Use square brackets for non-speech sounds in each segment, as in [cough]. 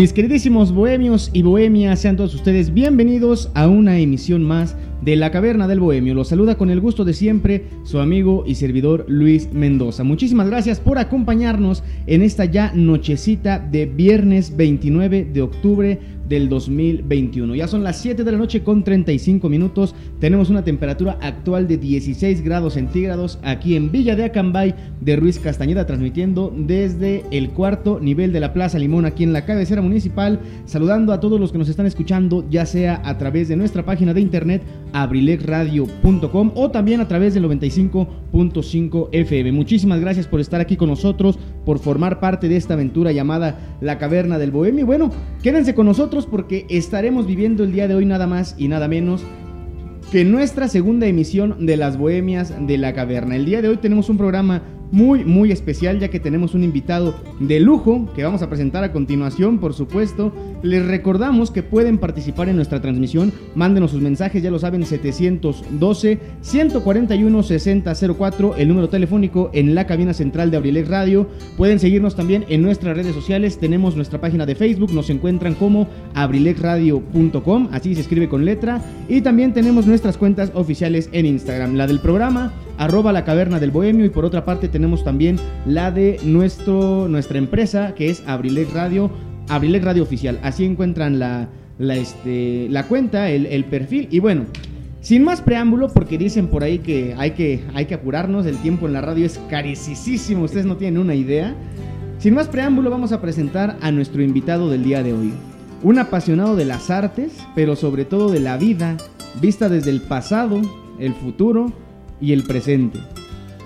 Mis queridísimos bohemios y bohemias, sean todos ustedes bienvenidos a una emisión más de La Caverna del Bohemio. Los saluda con el gusto de siempre su amigo y servidor Luis Mendoza. Muchísimas gracias por acompañarnos en esta ya nochecita de viernes 29 de octubre del 2021. Ya son las 7 de la noche con 35 minutos. Tenemos una temperatura actual de 16 grados centígrados aquí en Villa de Acambay de Ruiz Castañeda, transmitiendo desde el cuarto nivel de la Plaza Limón aquí en la cabecera municipal. Saludando a todos los que nos están escuchando, ya sea a través de nuestra página de internet abrilexradio.com o también a través del 95.5 FM. Muchísimas gracias por estar aquí con nosotros, por formar parte de esta aventura llamada La Caverna del Bohemio. Bueno, quédense con nosotros porque estaremos viviendo el día de hoy nada más y nada menos que nuestra segunda emisión de las Bohemias de la Caverna. El día de hoy tenemos un programa muy, muy especial ya que tenemos un invitado de lujo que vamos a presentar a continuación, por supuesto. Les recordamos que pueden participar en nuestra transmisión. Mándenos sus mensajes, ya lo saben, 712-141-6004, el número telefónico en la cabina central de Abrilex Radio. Pueden seguirnos también en nuestras redes sociales. Tenemos nuestra página de Facebook, nos encuentran como abrilexradio.com, así se escribe con letra. Y también tenemos nuestras cuentas oficiales en Instagram, la del programa arroba la caverna del bohemio y por otra parte tenemos también la de nuestro, nuestra empresa que es Abrilex Radio, Abrilex Radio Oficial. Así encuentran la, la, este, la cuenta, el, el perfil y bueno. Sin más preámbulo, porque dicen por ahí que hay, que hay que apurarnos, el tiempo en la radio es carísimo, ustedes no tienen una idea. Sin más preámbulo, vamos a presentar a nuestro invitado del día de hoy. Un apasionado de las artes, pero sobre todo de la vida, vista desde el pasado, el futuro y el presente.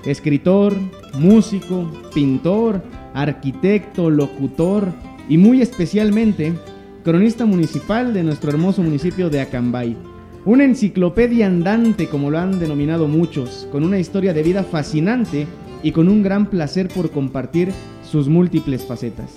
Escritor, músico, pintor, arquitecto, locutor y muy especialmente cronista municipal de nuestro hermoso municipio de Acambay. Una enciclopedia andante, como lo han denominado muchos, con una historia de vida fascinante y con un gran placer por compartir sus múltiples facetas.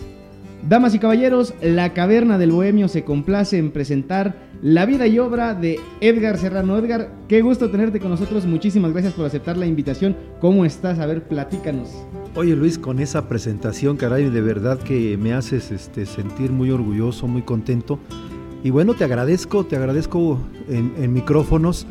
Damas y caballeros, la Caverna del Bohemio se complace en presentar la vida y obra de Edgar Serrano. Edgar, qué gusto tenerte con nosotros. Muchísimas gracias por aceptar la invitación. ¿Cómo estás? A ver, platícanos. Oye Luis, con esa presentación, caray, de verdad que me haces este, sentir muy orgulloso, muy contento. Y bueno, te agradezco, te agradezco en, micrófonos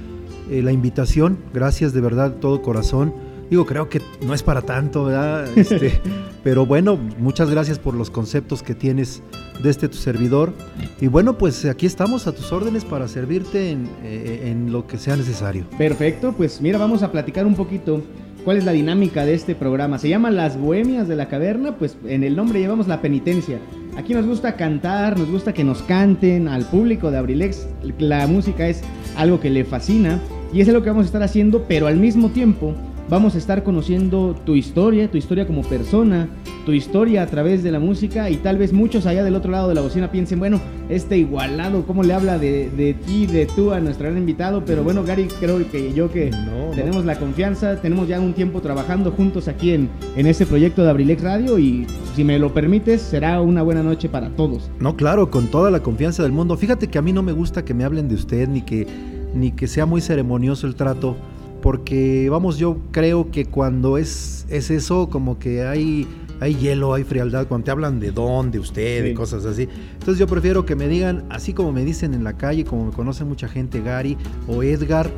eh, la invitación. Gracias de verdad, todo corazón. Digo, creo que no es para tanto, ¿verdad? [laughs] Este, pero bueno, muchas gracias por los conceptos que tienes de este tu servidor. Y bueno, pues aquí estamos a tus órdenes para servirte en, eh, en lo que sea necesario. Perfecto, pues mira, vamos a platicar un poquito cuál es la dinámica de este programa. Se llama Las Bohemias de la Caverna, pues en el nombre llevamos la penitencia. Aquí nos gusta cantar, nos gusta que nos canten al público de Abrilex. La música es algo que le fascina y es lo que vamos a estar haciendo, pero al mismo tiempo Vamos a estar conociendo tu historia, tu historia como persona, tu historia a través de la música y tal vez muchos allá del otro lado de la bocina piensen, bueno, este igualado, ¿cómo le habla de, de ti, de tú a nuestro gran invitado? Pero bueno, Gary, creo que yo que tenemos la confianza, tenemos ya un tiempo trabajando juntos aquí en, en este proyecto de Abrilex Radio y si me lo permites, será una buena noche para todos. No, claro, con toda la confianza del mundo. Fíjate que a mí no me gusta que me hablen de usted ni que, ni que sea muy ceremonioso el trato porque vamos, yo creo que cuando es, es eso, como que hay, hay hielo, hay frialdad, cuando te hablan de don, de usted, de cosas así. Entonces yo prefiero que me digan, así como me dicen en la calle, como me conoce mucha gente, Gary o Edgar.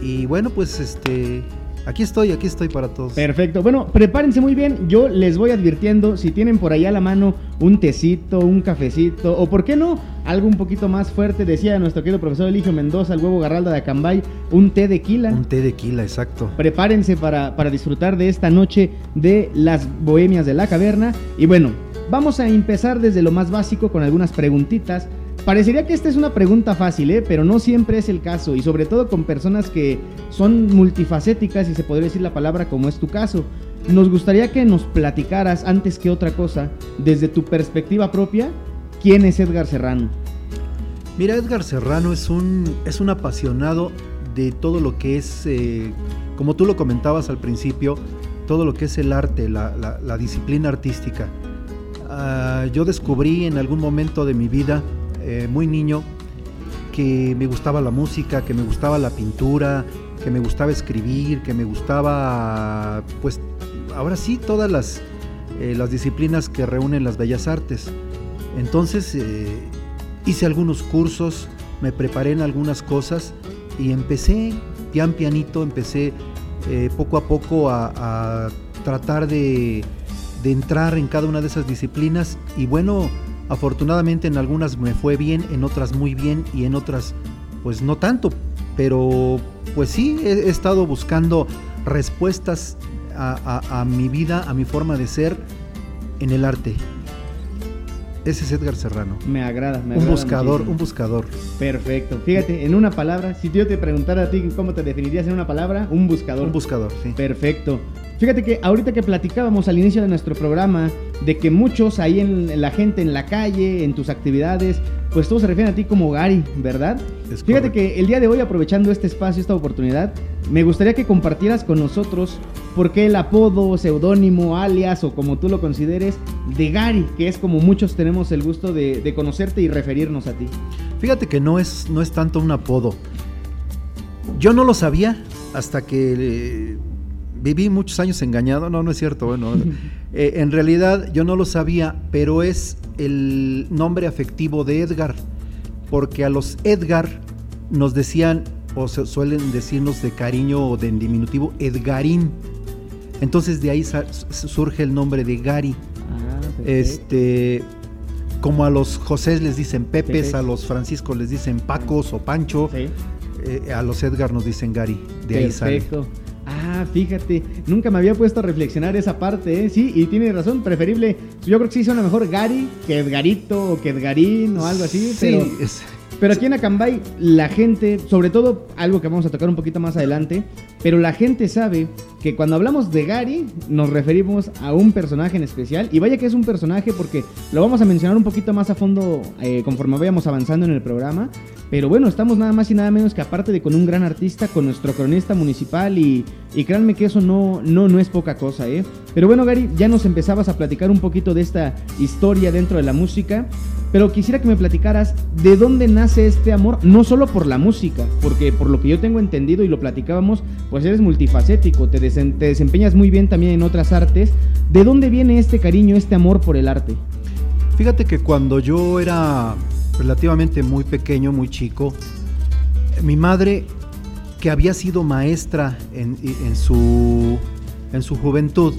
Y bueno, pues este, Aquí estoy, aquí estoy para todos. Perfecto. Bueno, prepárense muy bien. Yo les voy advirtiendo si tienen por allá a la mano un tecito, un cafecito, o por qué no, algo un poquito más fuerte. Decía nuestro querido profesor Eligio Mendoza, el huevo garralda de Acambay, un té de quila. Un té de quila, exacto. Prepárense para, para disfrutar de esta noche de las bohemias de la caverna. Y bueno, vamos a empezar desde lo más básico con algunas preguntitas Parecería que esta es una pregunta fácil, ¿eh? pero no siempre es el caso, y sobre todo con personas que son multifacéticas, y se podría decir la palabra como es tu caso. Nos gustaría que nos platicaras, antes que otra cosa, desde tu perspectiva propia, quién es Edgar Serrano. Mira, Edgar Serrano es un, es un apasionado de todo lo que es, eh, como tú lo comentabas al principio, todo lo que es el arte, la, disciplina artística. Ah, yo descubrí en algún momento de mi vida eh, muy niño que me gustaba la música, que me gustaba la pintura, que me gustaba escribir, que me gustaba, pues, ahora sí, todas las, eh, las disciplinas que reúnen las bellas artes. Entonces eh, hice algunos cursos, me preparé en algunas cosas y empecé, pian pianito, empecé poco a poco a, tratar de, de entrar en cada una de esas disciplinas y bueno, Afortunadamente en algunas me fue bien, en otras muy bien y en otras pues no tanto. Pero pues sí, he, estado buscando respuestas a, mi vida, a mi forma de ser en el arte. Ese es Edgar Serrano. Me agrada, me Un buscador, un buscador. Perfecto. Fíjate, en una palabra, si yo te preguntara a ti cómo te definirías en una palabra, un buscador. Un buscador, sí. Perfecto. Fíjate que ahorita que platicábamos al inicio de nuestro programa de que muchos ahí en la gente en la calle, en tus actividades, pues todos se refieren a ti como Gary, ¿verdad? Fíjate que el día de hoy, aprovechando este espacio, esta oportunidad, me gustaría que compartieras con nosotros por qué el apodo, seudónimo, alias o como tú lo consideres, de Gary, que es como muchos tenemos el gusto de, conocerte y referirnos a ti. Fíjate que no es, no es tanto un apodo. Yo no lo sabía hasta que viví muchos años engañado, no, no es cierto, bueno, [laughs] eh, en realidad yo no lo sabía, pero es el nombre afectivo de Edgar, porque a los Edgar nos decían, o se suelen decirnos de cariño o de diminutivo, Edgarín. Entonces de ahí surge el nombre de Gary. Ah, este, como a los José les dicen Pepes, a los Francisco les dicen Pacos o Pancho, eh, a los Edgar nos dicen Gary. De ahí sale. Ah, fíjate, nunca me había puesto a reflexionar esa parte, ¿eh? Sí, y tiene razón, preferible. Yo creo que sí suena mejor Gary que Edgarito o que Edgarín o algo así. Sí, pero aquí en Acambay, la gente, sobre todo algo que vamos a tocar un poquito más adelante, pero la gente sabe que cuando hablamos de Gary, nos referimos a un personaje en especial. Y vaya que es un personaje porque lo vamos a mencionar un poquito más a fondo eh, conforme vayamos avanzando en el programa. Pero bueno, estamos nada más y nada menos que aparte de con un gran artista, con nuestro cronista municipal. Y, y créanme que eso no, no, no es poca cosa, ¿eh? Pero bueno, Gary, ya nos empezabas a platicar un poquito de esta historia dentro de la música. Pero quisiera que me platicaras de dónde nace este amor, no solo por la música, porque por lo que yo tengo entendido y lo platicábamos, pues eres multifacético, te, desempeñas muy bien también en otras artes. ¿De dónde viene este cariño, este amor por el arte? Fíjate que cuando yo era relativamente muy pequeño, muy chico, mi madre, que había sido maestra en, su, en su juventud,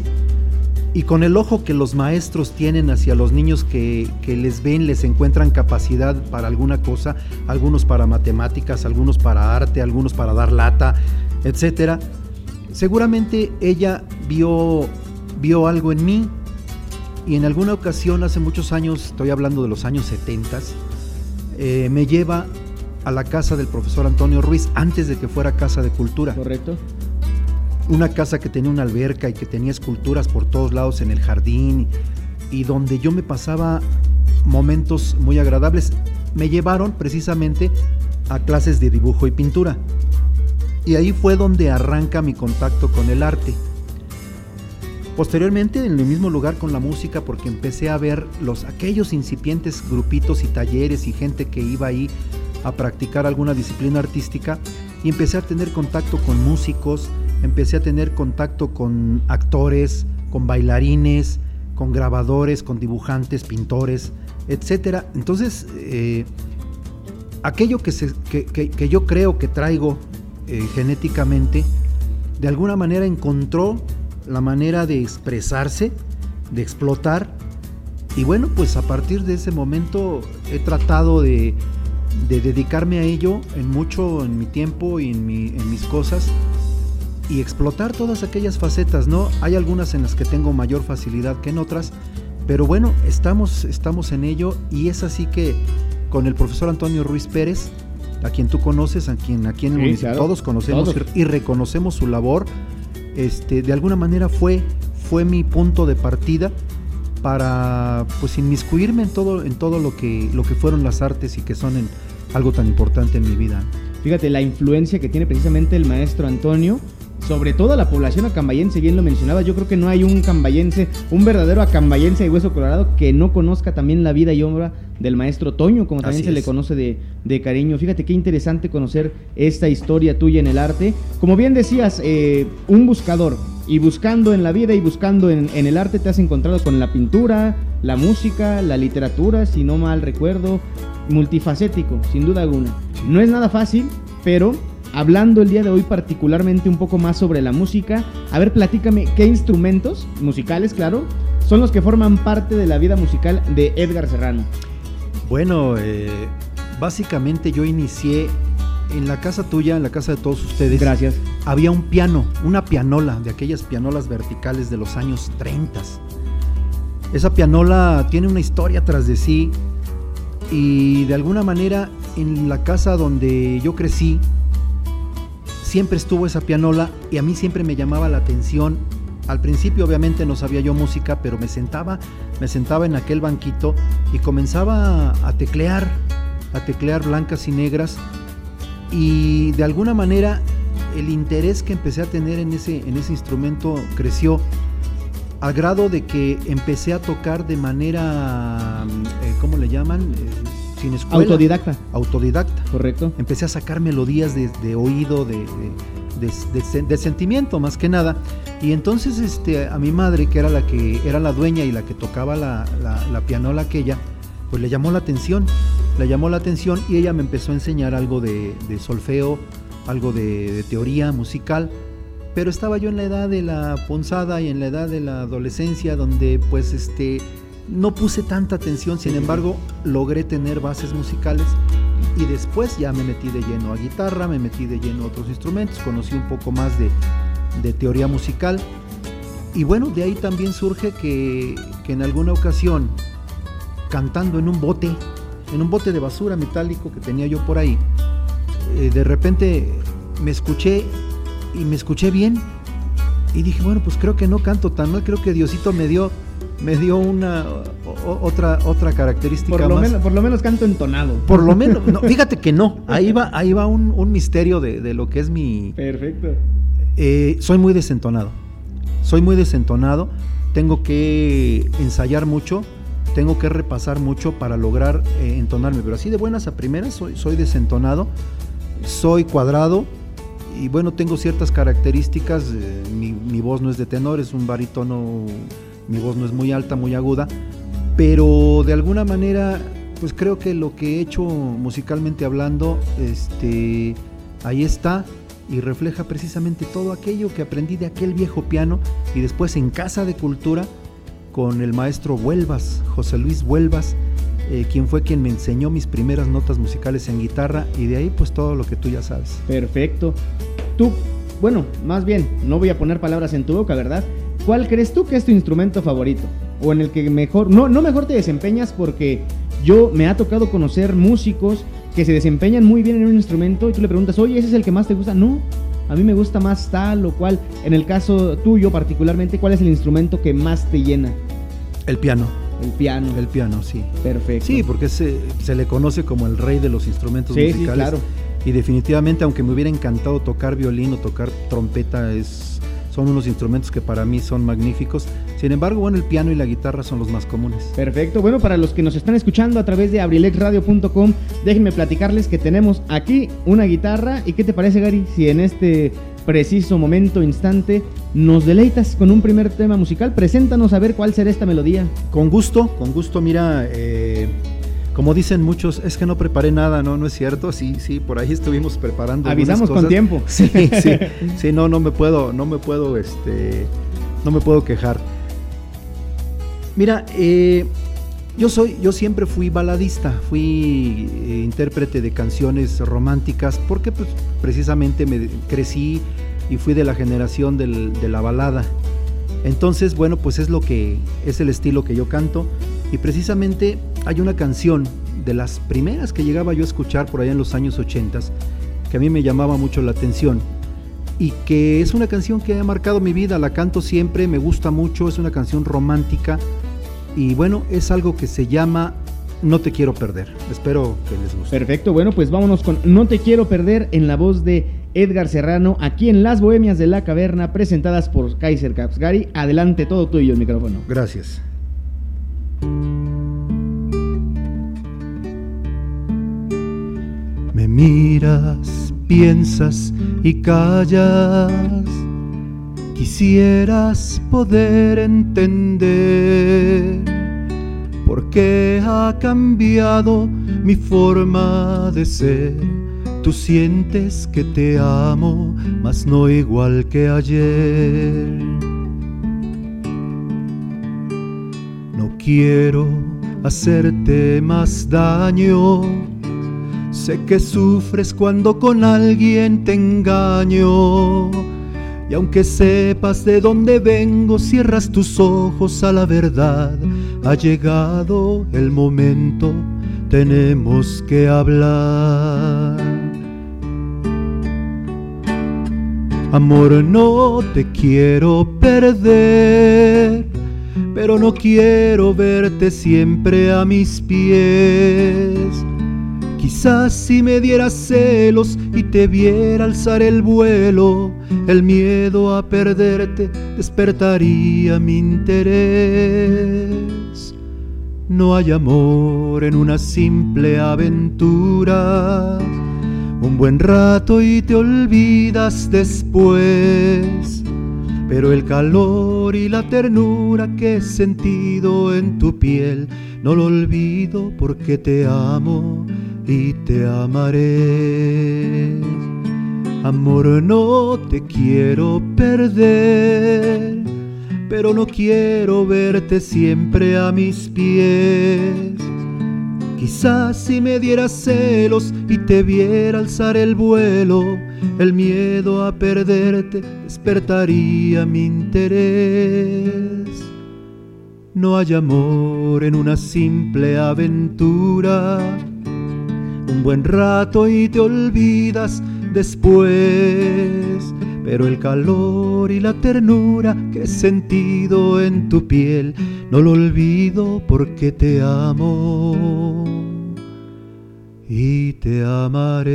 y con el ojo que los maestros tienen hacia los niños que, les ven, les encuentran capacidad para alguna cosa, algunos para matemáticas, algunos para arte, algunos para dar lata, etc. Seguramente ella vio, vio algo en mí y en alguna ocasión, hace muchos años, estoy hablando de los años 70, eh, me lleva a la casa del profesor Antonio Ruiz antes de que fuera Casa de Cultura. Correcto una casa que tenía una alberca y que tenía esculturas por todos lados en el jardín y donde yo me pasaba momentos muy agradables. Me llevaron precisamente a clases de dibujo y pintura. Y ahí fue donde arranca mi contacto con el arte. Posteriormente en el mismo lugar con la música porque empecé a ver los aquellos incipientes grupitos y talleres y gente que iba ahí a practicar alguna disciplina artística y empecé a tener contacto con músicos, empecé a tener contacto con actores, con bailarines, con grabadores, con dibujantes, pintores, etc. Entonces, eh, aquello que, que, yo creo que traigo eh, genéticamente, de alguna manera encontró la manera de expresarse, de explotar. Y bueno, pues a partir de ese momento he tratado de, dedicarme a ello en mucho, en mi tiempo y en mis cosas y explotar todas aquellas facetas, ¿no? Hay algunas en las que tengo mayor facilidad que en otras, pero bueno, estamos, estamos en ello y es así que con el profesor Antonio Ruiz Pérez, a quien tú conoces, a quien aquí en el municipio todos conocemos y reconocemos su labor, este, de alguna manera fue, fue mi punto de partida para pues inmiscuirme en todo, en todo lo que, lo que fueron las artes y que son en algo tan importante en mi vida. Fíjate la influencia que tiene precisamente el maestro Antonio sobre todo la población acambayense, bien lo mencionaba, yo creo que no hay un cambayense, un verdadero acambayense de hueso colorado que no conozca también la vida y obra del maestro Toño, como también se le conoce de, cariño. Fíjate qué interesante conocer esta historia tuya en el arte. Como bien decías, eh, un buscador, y buscando en la vida y buscando en, en, el arte te has encontrado con la pintura, la música, la literatura, si no mal recuerdo, multifacético, sin duda alguna. No es nada fácil, pero hablando el día de hoy particularmente un poco más sobre la música. A ver, platícame, ¿qué instrumentos musicales, claro, son los que forman parte de la vida musical de Edgar Serrano? Bueno, eh, básicamente yo inicié en la casa tuya, en la casa de todos ustedes. Gracias. Había un piano, una pianola, de aquellas pianolas verticales de los años 30. Esa pianola tiene una historia tras de sí y de alguna manera en la casa donde yo crecí, siempre estuvo esa pianola y a mí siempre me llamaba la atención. Al principio obviamente no sabía yo música, pero me sentaba, me sentaba en aquel banquito y comenzaba a teclear, a teclear blancas y negras y de alguna manera el interés que empecé a tener en ese, en ese instrumento creció al grado de que empecé a tocar de manera, eh, ¿cómo le llaman? Sin escuela. Autodidacta. Autodidacta. Correcto. Empecé a sacar melodías de, oído, de, de, sentimiento más que nada. Y entonces este, a mi madre, que era la que era la dueña y la que tocaba la, la, pianola aquella, pues le llamó la atención. Le llamó la atención y ella me empezó a enseñar algo de, solfeo, algo de, teoría musical. Pero estaba yo en la edad de la ponzada y en la edad de la adolescencia, donde pues este no puse tanta atención, sin embargo, logré tener bases musicales y después ya me metí de lleno a guitarra, me metí de lleno a otros instrumentos, conocí un poco más de, teoría musical. Y bueno, de ahí también surge que, en alguna ocasión, cantando en un bote, en un bote de basura metálico que tenía yo por ahí, eh, de repente me escuché y me escuché bien. Y dije, bueno, pues creo que no canto tan mal, creo que Diosito me dio me dio una otra otra característica por lo más. Menos, por lo menos canto entonado. Por lo menos, [laughs] fíjate que no. Ahí va, ahí va un, misterio de, lo que es mi. Perfecto. Eh, soy muy desentonado. Soy muy desentonado. Tengo que ensayar mucho. Tengo que repasar mucho para lograr eh, entonarme. Pero así de buenas a primeras soy, soy desentonado. Soy cuadrado. Y bueno, tengo ciertas características. Eh, mi, mi voz no es de tenor, es un barítono mi voz no es muy alta, muy aguda, pero de alguna manera, pues creo que lo que he hecho musicalmente hablando, este, ahí está y refleja precisamente todo aquello que aprendí de aquel viejo piano y después en Casa de Cultura con el maestro Huelvas, José Luis Huelvas, eh, quien fue quien me enseñó mis primeras notas musicales en guitarra y de ahí pues todo lo que tú ya sabes. Perfecto. Tú, bueno, más bien, no voy a poner palabras en tu boca, ¿verdad? ¿Cuál crees tú que es tu instrumento favorito? O en el que mejor, no, no mejor te desempeñas porque yo me ha tocado conocer músicos que se desempeñan muy bien en un instrumento y tú le preguntas, oye, ¿ese es el que más te gusta? No, a mí me gusta más tal o cual. En el caso tuyo particularmente, ¿cuál es el instrumento que más te llena? El piano. El piano. El piano, sí. Perfecto. Sí, porque se, se le conoce como el rey de los instrumentos musicales. Sí, claro. Y definitivamente, aunque me hubiera encantado tocar violín o tocar trompeta, es son unos instrumentos que para mí son magníficos. Sin embargo, bueno, el piano y la guitarra son los más comunes. Perfecto. Bueno, para los que nos están escuchando a través de abrilexradio.com, déjenme platicarles que tenemos aquí una guitarra. ¿Y qué te parece, Gary, si en este preciso momento, instante, nos deleitas con un primer tema musical? Preséntanos a ver cuál será esta melodía. Con gusto, con gusto. Mira, eh, como dicen muchos, es que no preparé nada, no, no es cierto. Sí, sí, por ahí estuvimos preparando. Avisamos con tiempo. [laughs] Sí, [laughs] sí, sí, no, no me puedo, no me puedo, este, no me puedo quejar. Mira, eh, yo soy, yo siempre fui baladista, fui eh, intérprete de canciones románticas, porque pues, precisamente me crecí y fui de la generación del, de la balada. Entonces, bueno, pues es lo que es el estilo que yo canto y precisamente hay una canción de las primeras que llegaba yo a escuchar por allá en los años 80 que a mí me llamaba mucho la atención y que es una canción que ha marcado mi vida, la canto siempre, me gusta mucho, es una canción romántica y bueno, es algo que se llama No te quiero perder. Espero que les guste. Perfecto, bueno, pues vámonos con No te quiero perder en la voz de Edgar Serrano aquí en Las Bohemias de la Caverna presentadas por Kaiser Caps. Gary, adelante todo tuyo el micrófono. Gracias. Me miras, piensas y callas. Quisieras poder entender por qué ha cambiado mi forma de ser. Tú sientes que te amo, mas no igual que ayer. Quiero hacerte más daño. Sé que sufres cuando con alguien te engaño. Y aunque sepas de dónde vengo, cierras tus ojos a la verdad. Ha llegado el momento, tenemos que hablar. Amor, no te quiero perder pero no quiero verte siempre a mis pies. Quizás si me dieras celos y te viera alzar el vuelo, el miedo a perderte despertaría mi interés. No hay amor en una simple aventura, un buen rato y te olvidas después pero el calor y la ternura que he sentido en tu piel no lo olvido porque te amo y te amaré. Amor, no te quiero perder, pero no quiero verte siempre a mis pies. Quizás si me dieras celos y te viera alzar el vuelo, el miedo a perderte despertaría mi interés. No hay amor en una simple aventura, un buen rato y te olvidas después. Pero el calor y la ternura que he sentido en tu piel no lo olvido porque te amo y te amaré.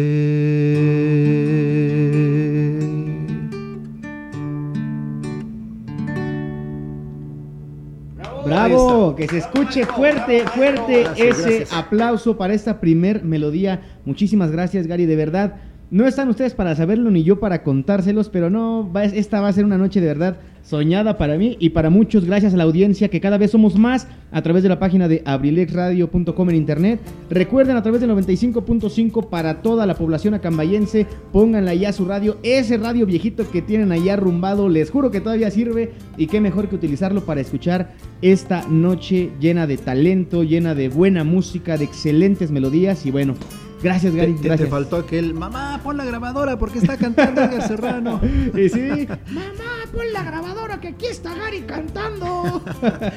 Bravo, que se escuche fuerte, fuerte ese aplauso para esta primer melodía. Muchísimas gracias, Gary, de verdad. No están ustedes para saberlo ni yo para contárselos, pero no, esta va a ser una noche de verdad soñada para mí y para muchos, gracias a la audiencia que cada vez somos más a través de la página de abrilexradio.com en internet. Recuerden a través del 95.5 para toda la población acambayense, pónganla ya su radio, ese radio viejito que tienen allá arrumbado, les juro que todavía sirve y qué mejor que utilizarlo para escuchar esta noche llena de talento, llena de buena música, de excelentes melodías y bueno, Gracias, Gary. Te, gracias. te faltó aquel, mamá, pon la grabadora porque está cantando Edgar Serrano. [laughs] y sí, [laughs] mamá, pon la grabadora que aquí está Gary cantando.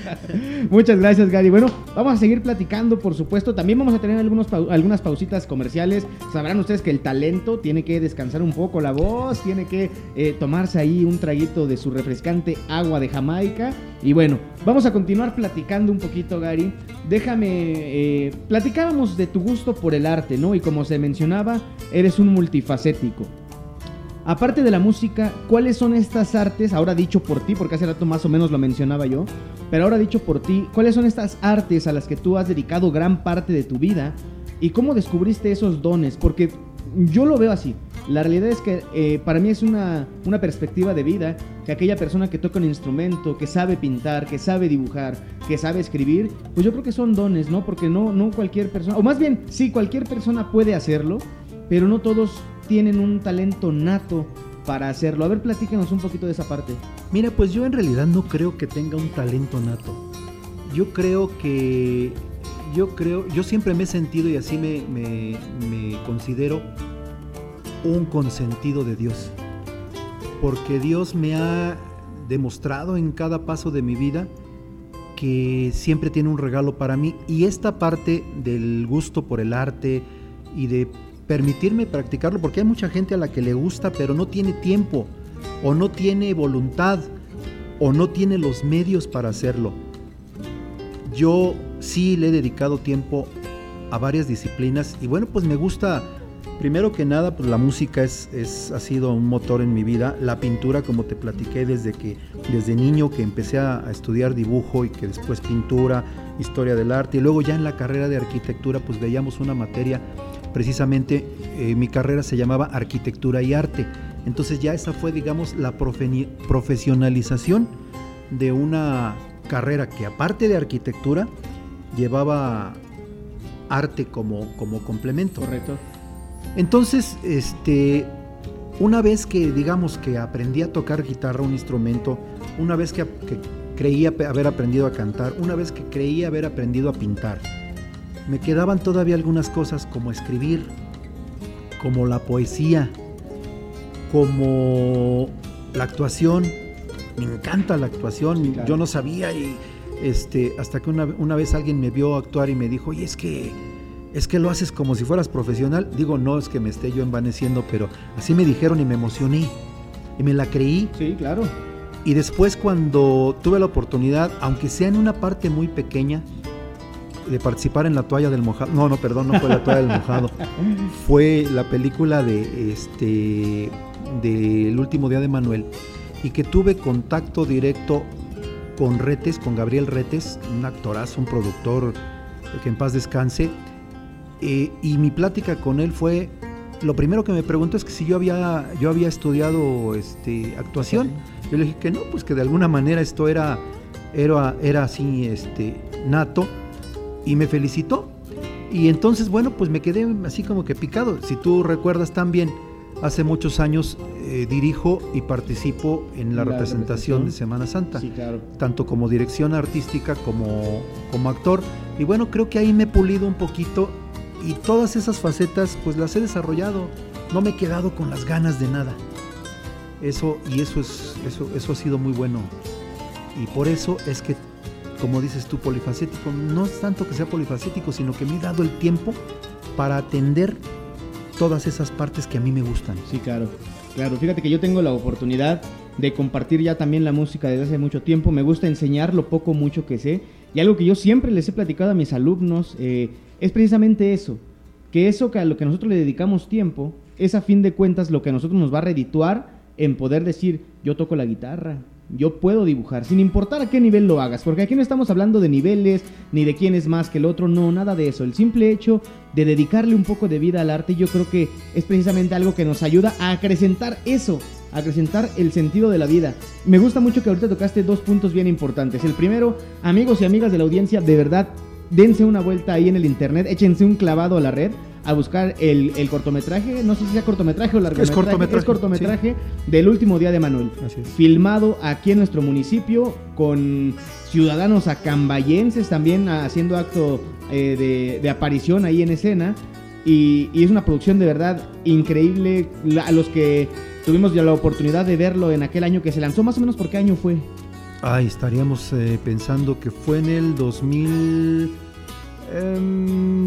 [laughs] Muchas gracias, Gary. Bueno, vamos a seguir platicando, por supuesto. También vamos a tener algunos algunas pausitas comerciales. Sabrán ustedes que el talento tiene que descansar un poco la voz, tiene que eh, tomarse ahí un traguito de su refrescante agua de Jamaica. Y bueno, vamos a continuar platicando un poquito, Gary. Déjame, eh, platicábamos de tu gusto por el arte, ¿no? Y como se mencionaba, eres un multifacético. Aparte de la música, ¿cuáles son estas artes? Ahora dicho por ti, porque hace rato más o menos lo mencionaba yo, pero ahora dicho por ti, ¿cuáles son estas artes a las que tú has dedicado gran parte de tu vida? ¿Y cómo descubriste esos dones? Porque yo lo veo así. La realidad es que eh, para mí es una, una perspectiva de vida que aquella persona que toca un instrumento, que sabe pintar, que sabe dibujar, que sabe escribir, pues yo creo que son dones, ¿no? Porque no, no cualquier persona, o más bien, sí, cualquier persona puede hacerlo, pero no todos tienen un talento nato para hacerlo. A ver, platícanos un poquito de esa parte. Mira, pues yo en realidad no creo que tenga un talento nato. Yo creo que yo creo, yo siempre me he sentido y así me, me, me considero un consentido de Dios. Porque Dios me ha demostrado en cada paso de mi vida que siempre tiene un regalo para mí. Y esta parte del gusto por el arte y de permitirme practicarlo, porque hay mucha gente a la que le gusta, pero no tiene tiempo, o no tiene voluntad, o no tiene los medios para hacerlo. Yo sí le he dedicado tiempo a varias disciplinas y bueno, pues me gusta Primero que nada, pues la música es, es, ha sido un motor en mi vida. La pintura, como te platiqué desde que desde niño que empecé a, estudiar dibujo y que después pintura, historia del arte y luego ya en la carrera de arquitectura, pues veíamos una materia. Precisamente eh, mi carrera se llamaba arquitectura y arte. Entonces ya esa fue, digamos, la profesionalización de una carrera que aparte de arquitectura llevaba arte como, como complemento. Correcto. Entonces, este, una vez que digamos que aprendí a tocar guitarra, un instrumento, una vez que, que, creía haber aprendido a cantar, una vez que creía haber aprendido a pintar, me quedaban todavía algunas cosas como escribir, como la poesía, como la actuación. Me encanta la actuación, claro. yo no sabía y este, hasta que una, una vez alguien me vio actuar y me dijo, y es que es que lo haces como si fueras profesional. Digo, no es que me esté yo envaneciendo, pero así me dijeron y me emocioné. Y me la creí. Sí, claro. Y después cuando tuve la oportunidad, aunque sea en una parte muy pequeña, de participar en la toalla del mojado. No, no, perdón, no fue la toalla del mojado. [laughs] Fue la película de este del último día de Manuel y que tuve contacto directo con Retes, con Gabriel Retes, un actorazo, un productor que en paz descanse, eh, y mi plática con él fue, lo primero que me preguntó es que si yo había, yo había estudiado este, actuación. Yo le dije que no, pues que de alguna manera esto era, era, era así este, nato y me felicitó. Y entonces, bueno, pues me quedé así como que picado. Si tú recuerdas también, hace muchos años eh, dirijo y participo en la, la representación, representación de Semana Santa, sí, claro. tanto como dirección artística como, como actor. Y bueno, creo que ahí me he pulido un poquito y todas esas facetas pues las he desarrollado. No me he quedado con las ganas de nada. Eso y eso es eso eso ha sido muy bueno. Y por eso es que como dices tú polifacético, no es tanto que sea polifacético, sino que me he dado el tiempo para atender todas esas partes que a mí me gustan. Sí, claro. Claro, fíjate que yo tengo la oportunidad de compartir ya también la música desde hace mucho tiempo. Me gusta enseñar lo poco mucho que sé. Y algo que yo siempre les he platicado a mis alumnos, eh, es precisamente eso, que eso que a lo que nosotros le dedicamos tiempo es a fin de cuentas lo que a nosotros nos va a redituar en poder decir, yo toco la guitarra, yo puedo dibujar, sin importar a qué nivel lo hagas, porque aquí no estamos hablando de niveles, ni de quién es más que el otro, no, nada de eso. El simple hecho de dedicarle un poco de vida al arte, yo creo que es precisamente algo que nos ayuda a acrecentar eso, a acrecentar el sentido de la vida. Me gusta mucho que ahorita tocaste dos puntos bien importantes. El primero, amigos y amigas de la audiencia, de verdad, dense una vuelta ahí en el internet, échense un clavado a la red a buscar el, el cortometraje, no sé si sea cortometraje o largometraje. Es cortometraje. Es cortometraje del último día de Manuel. Así es. Filmado aquí en nuestro municipio con ciudadanos acambayenses también haciendo acto eh, de, de aparición ahí en escena. Y, es una producción de verdad increíble. A los que tuvimos ya la oportunidad de verlo en aquel año que se lanzó, más o menos por qué año fue. Ay, estaríamos eh, pensando que fue en el 2000.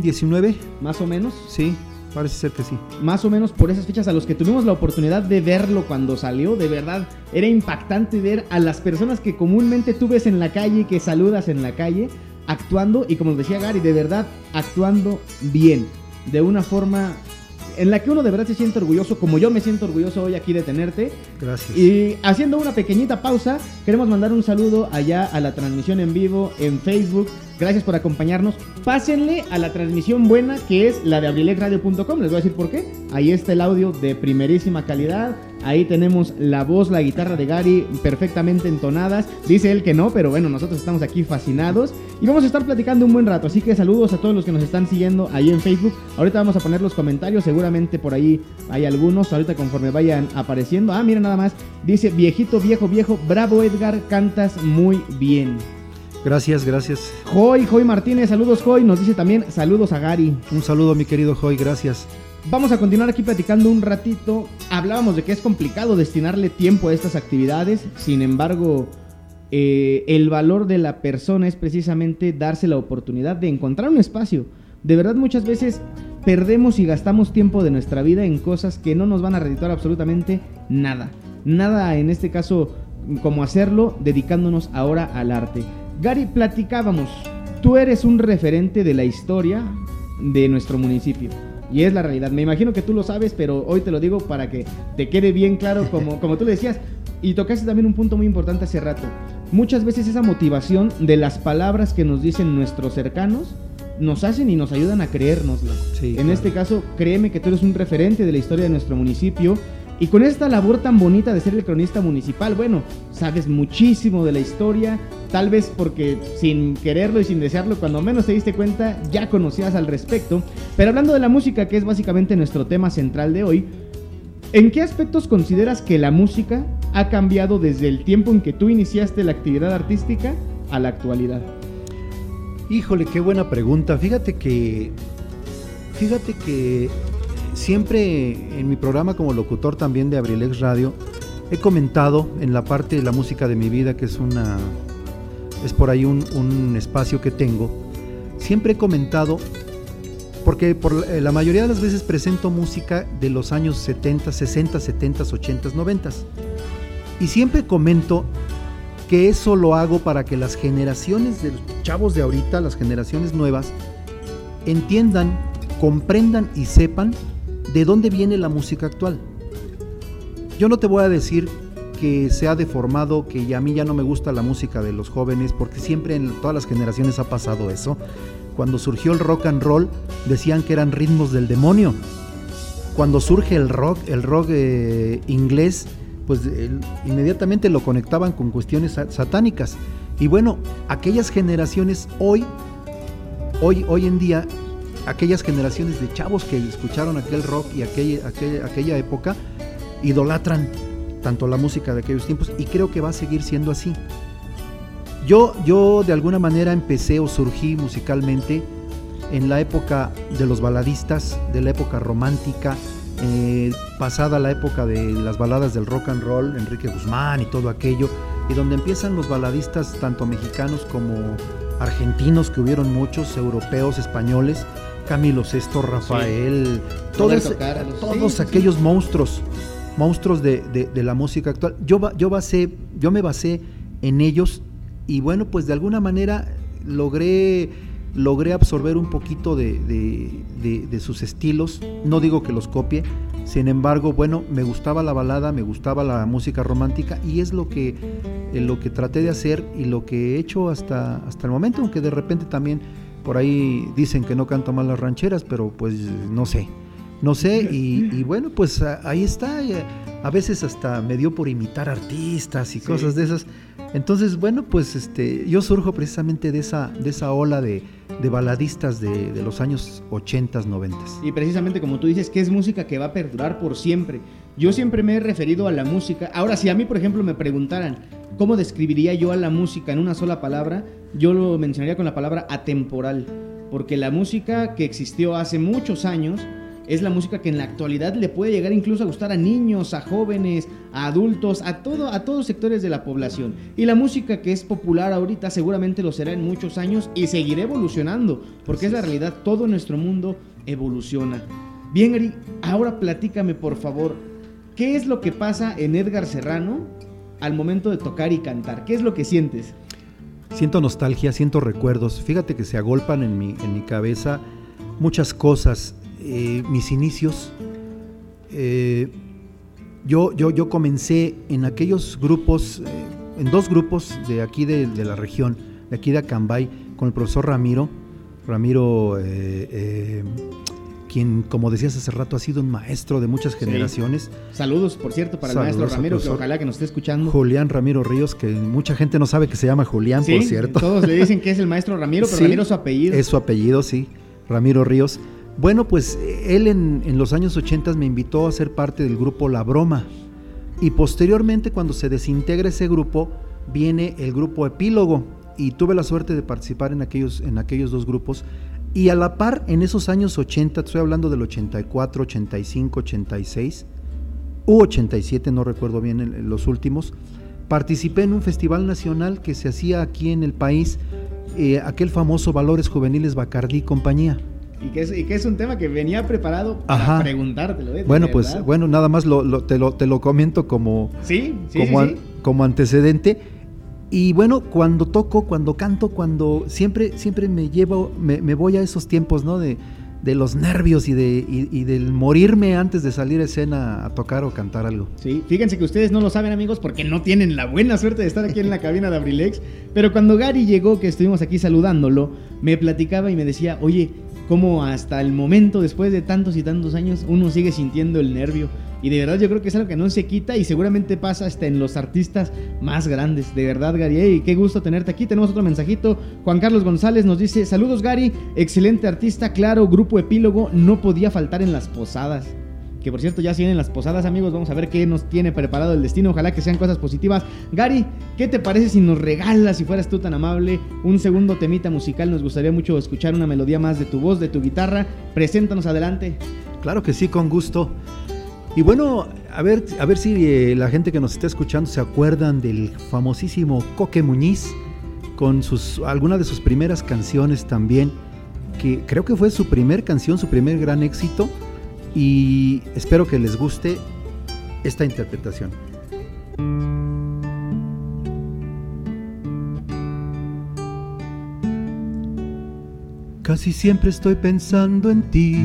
19. Más o menos. Sí, parece ser que sí. Más o menos por esas fechas a los que tuvimos la oportunidad de verlo cuando salió, de verdad era impactante ver a las personas que comúnmente tú ves en la calle, y que saludas en la calle, actuando y como decía Gary, de verdad actuando bien, de una forma en la que uno de verdad se siente orgulloso, como yo me siento orgulloso hoy aquí de tenerte. Gracias. Y haciendo una pequeñita pausa, queremos mandar un saludo allá a la transmisión en vivo en Facebook Gracias por acompañarnos. Pásenle a la transmisión buena que es la de abrilexradio.com. Les voy a decir por qué. Ahí está el audio de primerísima calidad. Ahí tenemos la voz, la guitarra de Gary perfectamente entonadas. Dice él que no, pero bueno, nosotros estamos aquí fascinados. Y vamos a estar platicando un buen rato. Así que saludos a todos los que nos están siguiendo ahí en Facebook. Ahorita vamos a poner los comentarios. Seguramente por ahí hay algunos. Ahorita conforme vayan apareciendo. Ah, mira nada más. Dice viejito, viejo, viejo. Bravo Edgar, cantas muy bien. Gracias, gracias. Joy, Joy Martínez, saludos Joy, nos dice también saludos a Gary. Un saludo mi querido Joy, gracias. Vamos a continuar aquí platicando un ratito. Hablábamos de que es complicado destinarle tiempo a estas actividades, sin embargo, eh, el valor de la persona es precisamente darse la oportunidad de encontrar un espacio. De verdad muchas veces perdemos y gastamos tiempo de nuestra vida en cosas que no nos van a redituar absolutamente nada. Nada en este caso como hacerlo dedicándonos ahora al arte. Gary, platicábamos, tú eres un referente de la historia de nuestro municipio. Y es la realidad. Me imagino que tú lo sabes, pero hoy te lo digo para que te quede bien claro, como, como tú le decías. Y tocaste también un punto muy importante hace rato. Muchas veces esa motivación de las palabras que nos dicen nuestros cercanos nos hacen y nos ayudan a creérnoslo. en este caso, créeme que tú eres un referente de la historia de nuestro municipio y con esta labor tan bonita de ser el cronista municipal, bueno, sabes muchísimo de la historia, tal vez porque sin quererlo y sin desearlo, cuando menos te diste cuenta, ya conocías al respecto. Pero hablando de la música, que es básicamente nuestro tema central de hoy, ¿en qué aspectos consideras que la música ha cambiado desde el tiempo en que tú iniciaste la actividad artística a la actualidad? Híjole, qué buena pregunta. Fíjate que fíjate que siempre en mi programa como locutor también de Abrilex Radio, he comentado en la parte de la música de mi vida, que es una es por ahí un, espacio que tengo, siempre he comentado, porque por la mayoría de las veces presento música de los años 70, 60, 70, 80, 90. Y siempre comento que eso lo hago para que las generaciones de los chavos de ahorita, las generaciones nuevas, entiendan, comprendan y sepan de dónde viene la música actual. Yo no te voy a decir que se ha deformado, que a mí ya no me gusta la música de los jóvenes, porque siempre en todas las generaciones ha pasado eso. Cuando surgió el rock and roll, decían que eran ritmos del demonio. Cuando surge el rock, el rock eh, inglés, pues inmediatamente lo conectaban con cuestiones satánicas. Y bueno, aquellas generaciones hoy, hoy, hoy en día aquellas generaciones de chavos que escucharon aquel rock y aquella, época idolatran tanto la música de aquellos tiempos y creo que va a seguir siendo así. Yo, yo de alguna manera empecé o surgí musicalmente en la época de los baladistas, de la época romántica, eh, pasada la época de las baladas del rock and roll, Enrique Guzmán y todo aquello, y donde empiezan los baladistas tanto mexicanos como argentinos, que hubieron muchos, europeos, españoles, Camilo Sesto, Rafael, todos, todos aquellos monstruos, monstruos de, la música actual. Yo, yo, basé, yo me basé en ellos y bueno, pues de alguna manera logré, logré absorber un poquito de, sus estilos. No digo que los copie, sin embargo, bueno, me gustaba la balada, me gustaba la música romántica y es lo que, lo que traté de hacer y lo que he hecho hasta, hasta el momento, aunque de repente también por ahí dicen que no canto mal las rancheras, pero pues no sé. No sé, y, bueno, pues ahí está. Eh, a veces hasta me dio por imitar artistas y cosas de esas. Entonces, bueno, pues este, yo surjo precisamente de esa, de esa ola de, baladistas de, de, los años 80, 90. Y precisamente como tú dices, que es música que va a perdurar por siempre. Yo siempre me he referido a la música. Ahora, si a mí, por ejemplo, me preguntaran cómo describiría yo a la música en una sola palabra, yo lo mencionaría con la palabra atemporal. Porque la música que existió hace muchos años es la música que en la actualidad le puede llegar incluso a gustar a niños, a jóvenes, a adultos, a todo, a todos sectores de la población. Y la música que es popular ahorita seguramente lo será en muchos años y seguirá evolucionando, porque es la realidad, todo nuestro mundo evoluciona. Bien, Eri, ahora platícame por favor, ¿qué es lo que pasa en Edgar Serrano al momento de tocar y cantar? ¿Qué es lo que sientes? Siento nostalgia, siento recuerdos. Fíjate que se agolpan en mi, en mi cabeza muchas cosas. Eh, mis inicios. Eh, yo, yo, yo comencé en aquellos grupos, eh, en dos grupos de aquí de, la región, de aquí de Acambay, con el profesor Ramiro, Ramiro, quien, como decías hace rato, ha sido un maestro de muchas generaciones. Saludos, por cierto, para el maestro Ramiro, que ojalá que nos esté escuchando. Julián Ramiro Ríos, que mucha gente no sabe que se llama Julián, por cierto. Todos le dicen que es el maestro Ramiro, pero Ramiro es su apellido. Es su apellido, sí, Ramiro Ríos. Bueno, pues él en, en los años 80 me invitó a ser parte del grupo La Broma. Y posteriormente, cuando se desintegra ese grupo, viene el grupo Epílogo. Y tuve la suerte de participar en aquellos, en aquellos dos grupos. Y a la par, en esos años 80, estoy hablando del 84, 85, 86, u 87, no recuerdo bien en, los últimos, participé en un festival nacional que se hacía aquí en el país, eh, aquel famoso Valores Juveniles Bacardí y compañía. Y que, es, y que, es, un tema que venía preparado para preguntártelo. ¿eh? Bueno, pues bueno, nada más lo, te, lo, te, lo, comento como, ¿Sí? como, como antecedente. Y bueno, cuando toco, cuando canto, cuando siempre, siempre me llevo, me, voy a esos tiempos, ¿no? De, de los nervios y, de, y, del morirme antes de salir a escena a tocar o cantar algo. Sí, fíjense que ustedes no lo saben amigos porque no tienen la buena suerte de estar aquí en la cabina de Abrilex, pero cuando Gary llegó, que estuvimos aquí saludándolo, me platicaba y me decía, oye, cómo hasta el momento, después de tantos y tantos años, uno sigue sintiendo el nervio. Y de verdad yo creo que es algo que no se quita y seguramente pasa hasta en los artistas más grandes. De verdad, Gary, y qué gusto tenerte aquí. Tenemos otro mensajito. Juan Carlos González nos dice, saludos Gary, excelente artista, claro, grupo epílogo, no podía faltar en las posadas. Que por cierto ya siguen las posadas amigos, vamos a ver qué nos tiene preparado el destino, ojalá que sean cosas positivas. Gary, ¿qué te parece si nos regalas, si fueras tú tan amable, un segundo temita musical? Nos gustaría mucho escuchar una melodía más de tu voz, de tu guitarra. Preséntanos adelante. Claro que sí, con gusto. Y bueno, a ver, a ver si eh, la gente que nos está escuchando se acuerdan del famosísimo Coque Muñiz con sus alguna de sus primeras canciones también, que creo que fue su primer canción, su primer gran éxito y espero que les guste esta interpretación. Casi siempre estoy pensando en ti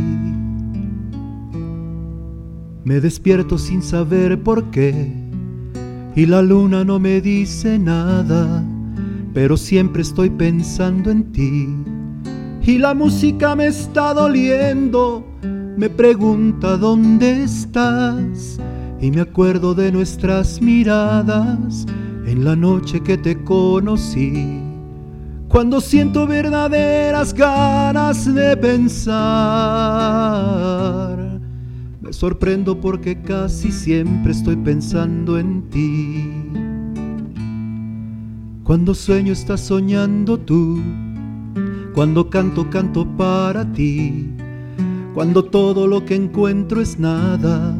me despierto sin saber por qué y la luna no me dice nada, pero siempre estoy pensando en ti. Y la música me está doliendo, me pregunta dónde estás y me acuerdo de nuestras miradas en la noche que te conocí. Cuando siento verdaderas ganas de pensar me sorprendo porque casi siempre estoy pensando en ti. Cuando sueño estás soñando tú. Cuando canto canto para ti. Cuando todo lo que encuentro es nada.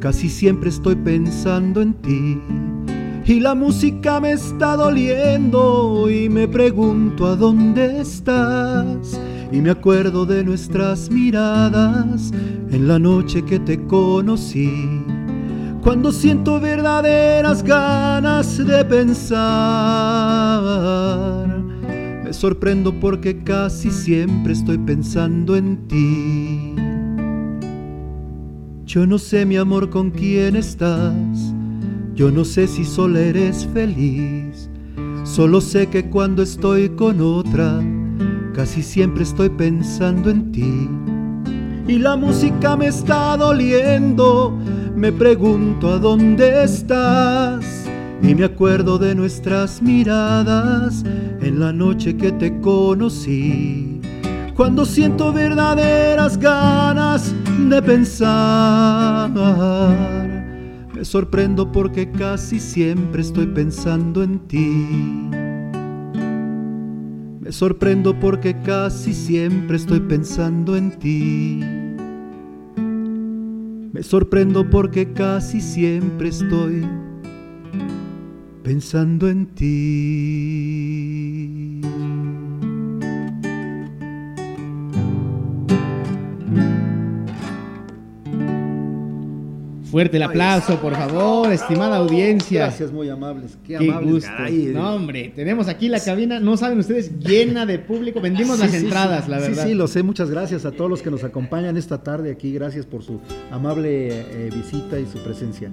Casi siempre estoy pensando en ti. Y la música me está doliendo y me pregunto a dónde estás y me acuerdo de nuestras miradas en la noche que te conocí. Cuando siento verdaderas ganas de pensar, me sorprendo porque casi siempre estoy pensando en ti. Yo no sé, mi amor, con quién estás. Yo no sé si solo eres feliz. Solo sé que cuando estoy con otra, Casi siempre estoy pensando en ti. Y la música me está doliendo. Me pregunto a dónde estás. Y me acuerdo de nuestras miradas en la noche que te conocí. Cuando siento verdaderas ganas de pensar. Me sorprendo porque casi siempre estoy pensando en ti sorprendo porque casi siempre estoy pensando en ti. Me sorprendo porque casi siempre estoy pensando en ti. Fuerte el aplauso, por favor, estimada audiencia. Gracias, muy amables. Qué, gusto. no, hombre, tenemos aquí la cabina, no saben ustedes, llena de público. Vendimos las entradas, la verdad. Sí, sí, lo sé. Muchas gracias a todos los que nos acompañan esta tarde aquí. Gracias por su amable eh, visita y su presencia.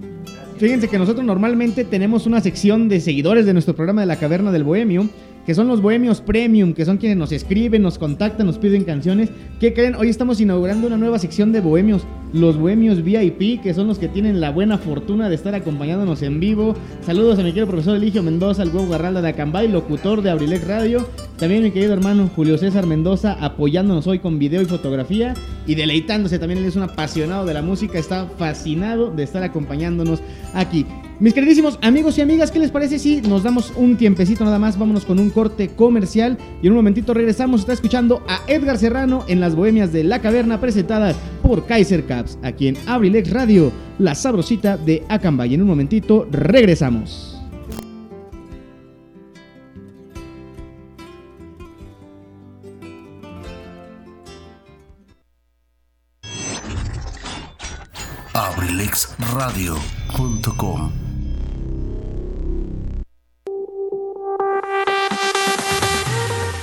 Fíjense que nosotros normalmente tenemos una sección de seguidores de nuestro programa de la Caverna del Bohemio que son los bohemios premium, que son quienes nos escriben, nos contactan, nos piden canciones. ¿Qué creen? Hoy estamos inaugurando una nueva sección de bohemios, los bohemios VIP, que son los que tienen la buena fortuna de estar acompañándonos en vivo. Saludos a mi querido profesor Eligio Mendoza, el huevo Garralda de Acambay, locutor de Abrilec Radio. También mi querido hermano Julio César Mendoza apoyándonos hoy con video y fotografía y deleitándose. También él es un apasionado de la música, está fascinado de estar acompañándonos aquí. Mis queridísimos amigos y amigas, ¿qué les parece si nos damos un tiempecito nada más? Vámonos con un corte comercial y en un momentito regresamos. Está escuchando a Edgar Serrano en las Bohemias de la Caverna presentadas por Kaiser Caps, aquí en Abrilex Radio, la sabrosita de Acambay. En un momentito regresamos. abrilexradio.com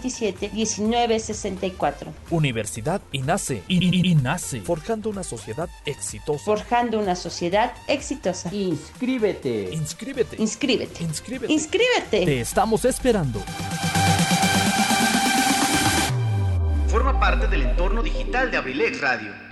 127 1964. Universidad INACE. INACE. Forjando una sociedad exitosa. Forjando una sociedad exitosa. Inscríbete. Inscríbete. Inscríbete. Inscríbete. Inscríbete. Te estamos esperando. Forma parte del entorno digital de Abrilex Radio.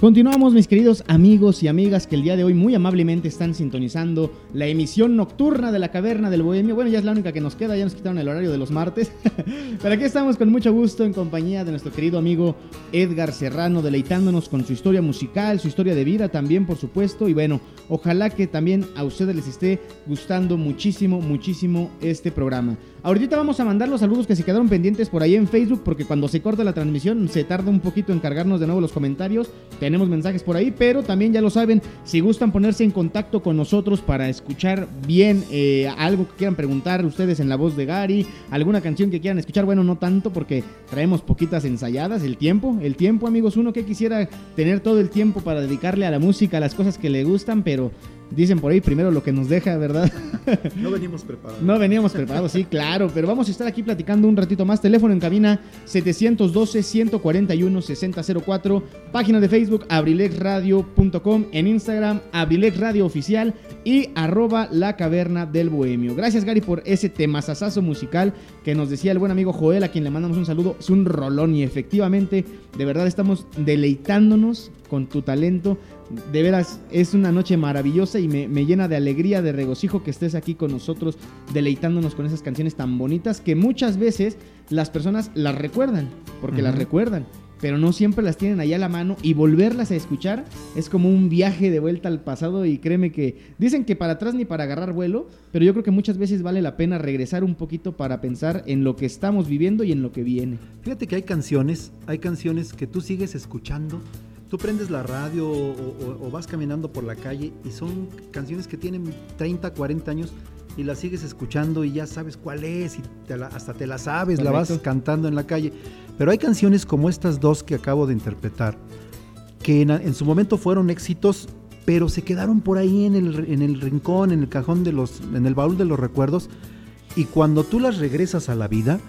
Continuamos mis queridos amigos y amigas que el día de hoy muy amablemente están sintonizando la emisión nocturna de la caverna del bohemio. Bueno, ya es la única que nos queda, ya nos quitaron el horario de los martes. [laughs] Pero aquí estamos con mucho gusto en compañía de nuestro querido amigo Edgar Serrano, deleitándonos con su historia musical, su historia de vida también, por supuesto. Y bueno, ojalá que también a ustedes les esté gustando muchísimo, muchísimo este programa. Ahorita vamos a mandar los saludos que se quedaron pendientes por ahí en Facebook, porque cuando se corta la transmisión se tarda un poquito en cargarnos de nuevo los comentarios. Tenemos mensajes por ahí, pero también ya lo saben, si gustan ponerse en contacto con nosotros para escuchar bien eh, algo que quieran preguntar ustedes en la voz de Gary, alguna canción que quieran escuchar, bueno, no tanto porque traemos poquitas ensayadas, el tiempo, el tiempo amigos, uno que quisiera tener todo el tiempo para dedicarle a la música, a las cosas que le gustan, pero dicen por ahí primero lo que nos deja, ¿verdad? [laughs] No venimos preparados. No veníamos preparados, sí, claro, pero vamos a estar aquí platicando un ratito más. Teléfono en cabina 712-141-6004. Página de Facebook abrilexradio.com. En Instagram abrilexradio oficial y arroba la caverna del bohemio. Gracias Gary por ese temazazazo musical que nos decía el buen amigo Joel, a quien le mandamos un saludo. Es un rolón y efectivamente, de verdad estamos deleitándonos con tu talento. De veras, es una noche maravillosa y me, me llena de alegría, de regocijo que estés aquí con nosotros, deleitándonos con esas canciones tan bonitas que muchas veces las personas las recuerdan, porque las recuerdan, pero no siempre las tienen allá a la mano y volverlas a escuchar es como un viaje de vuelta al pasado y créeme que dicen que para atrás ni para agarrar vuelo, pero yo creo que muchas veces vale la pena regresar un poquito para pensar en lo que estamos viviendo y en lo que viene. Fíjate que hay canciones, hay canciones que tú sigues escuchando. Tú prendes la radio o, o- o vas caminando por la calle y son canciones que tienen 30, 40 años y la sigues escuchando y ya sabes cuál es y hasta te la sabes, la vas cantando en la calle. Pero hay canciones como estas dos que acabo de interpretar, que en, su momento fueron éxitos, pero se quedaron por ahí en el, en el rincón, en el cajón de los, en el baúl de los recuerdos, y cuando tú las regresas a la vida,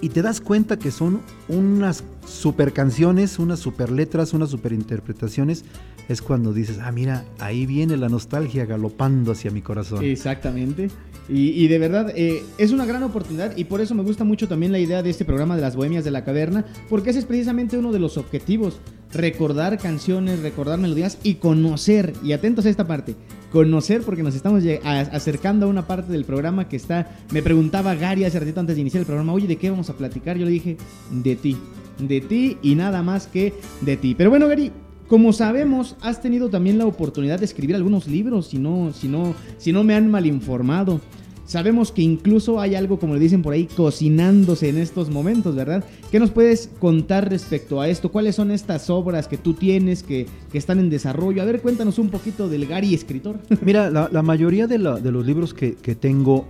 y te das cuenta que son unas super canciones, unas super letras, unas super interpretaciones, es cuando dices, ah, mira, ahí viene la nostalgia galopando hacia mi corazón. Exactamente. Y, de verdad, eh, es una gran oportunidad y por eso me gusta mucho también la idea de este programa de las Bohemias de la Caverna, porque ese es precisamente uno de los objetivos, recordar canciones, recordar melodías y conocer, y atentos a esta parte, conocer porque nos estamos acercando a una parte del programa que está, me preguntaba Gary hace ratito antes de iniciar el programa, oye, ¿de qué vamos a platicar? Yo le dije, de ti, de ti y nada más que de ti. Pero bueno, Gary, como sabemos, has tenido también la oportunidad de escribir algunos libros, si no, si no, si no me han mal informado. Sabemos que incluso hay algo, como le dicen por ahí, cocinándose en estos momentos, ¿verdad? ¿Qué nos puedes contar respecto a esto? ¿Cuáles son estas obras que tú tienes que, están en desarrollo? A ver, cuéntanos un poquito del Gary escritor. [laughs] Mira, la, mayoría de, los libros que, tengo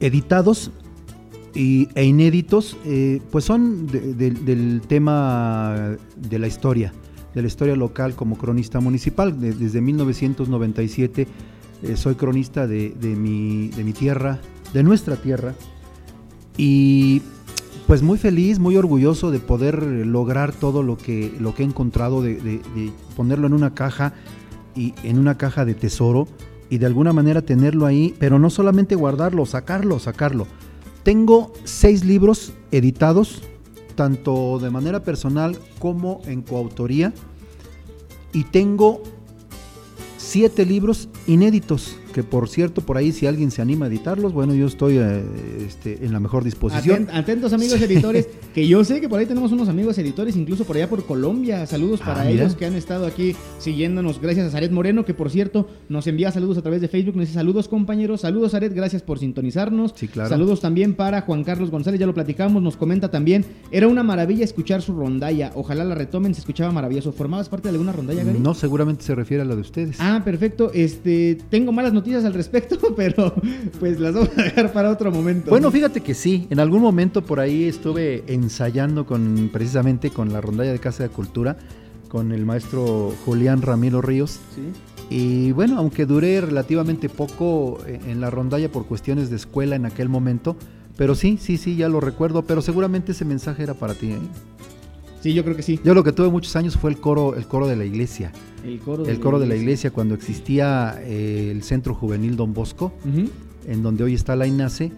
editados y, e inéditos, eh, pues son del tema de la historia de la historia local como cronista municipal. desde 1997 eh, soy cronista de, mi, de mi tierra, de nuestra tierra. Y pues muy feliz, muy orgulloso de poder lograr todo lo que, lo que he encontrado, de, ponerlo en una caja y en una caja de tesoro y de alguna manera tenerlo ahí, pero no solamente guardarlo, sacarlo, sacarlo. Tengo seis libros editados tanto de manera personal como en coautoría. Y tengo siete libros inéditos que por cierto, por ahí si alguien se anima a editarlos, bueno, yo estoy eh, este, en la mejor disposición. atentos amigos editores, [laughs] que yo sé que por ahí tenemos unos amigos editores, incluso por allá por Colombia. Saludos ah, para ellos que han estado aquí siguiéndonos. Gracias a Zaret Moreno, que por cierto nos envía saludos a través de Facebook. Nos dice saludos compañeros, saludos Zaret, gracias por sintonizarnos. Sí, claro. Saludos también para Juan Carlos González, ya lo platicamos, nos comenta también, era una maravilla escuchar su rondalla, ojalá la retomen, se escuchaba maravilloso. ¿Formabas parte de alguna rondalla, Gary? No, seguramente se refiere a la de ustedes. Ah, perfecto. Este, tengo malas noticias al respecto. [laughs] pero pues las vamos a dejar para otro momento. Bueno, fíjate que sí, en algún momento por ahí estuve ensayando con precisamente con la rondalla de Casa de Cultura, con el maestro Julián Ramiro Ríos. Sí. Y bueno, aunque duré relativamente poco en la rondalla por cuestiones de escuela en aquel momento, pero sí, sí, sí, ya lo recuerdo, pero seguramente ese mensaje era para ti. ¿eh? Sí, yo creo que sí. Yo lo que tuve muchos años fue el coro, el coro de la iglesia. El coro de, el la, coro iglesia. de la iglesia cuando existía eh, el Centro Juvenil Don Bosco, en donde hoy está la INACE.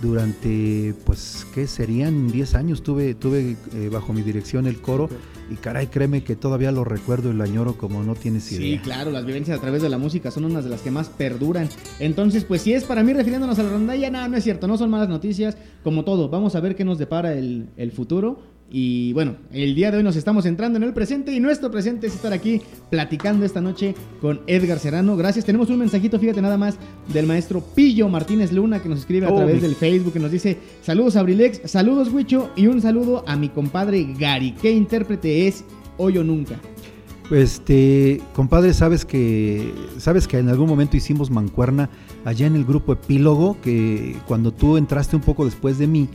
Durante, pues, ¿qué serían? 10 años tuve, tuve eh, bajo mi dirección el coro y caray, créeme que todavía lo recuerdo y lo añoro como no tienes idea. Sí, claro, las vivencias a través de la música son unas de las que más perduran. Entonces, pues si es para mí refiriéndonos a la rondalla, nada, no es cierto, no son malas noticias, como todo. Vamos a ver qué nos depara el, el futuro y bueno, el día de hoy nos estamos entrando en el presente y nuestro presente es estar aquí platicando esta noche con Edgar Serrano. Gracias. Tenemos un mensajito, fíjate nada más, del maestro Pillo Martínez Luna que nos escribe a oh, través del Facebook que nos dice saludos a Abrilex, saludos Huicho y un saludo a mi compadre Gary. ¿Qué intérprete es hoy o nunca? Este, compadre, sabes que sabes que en algún momento hicimos mancuerna allá en el grupo Epílogo que cuando tú entraste un poco después de mí,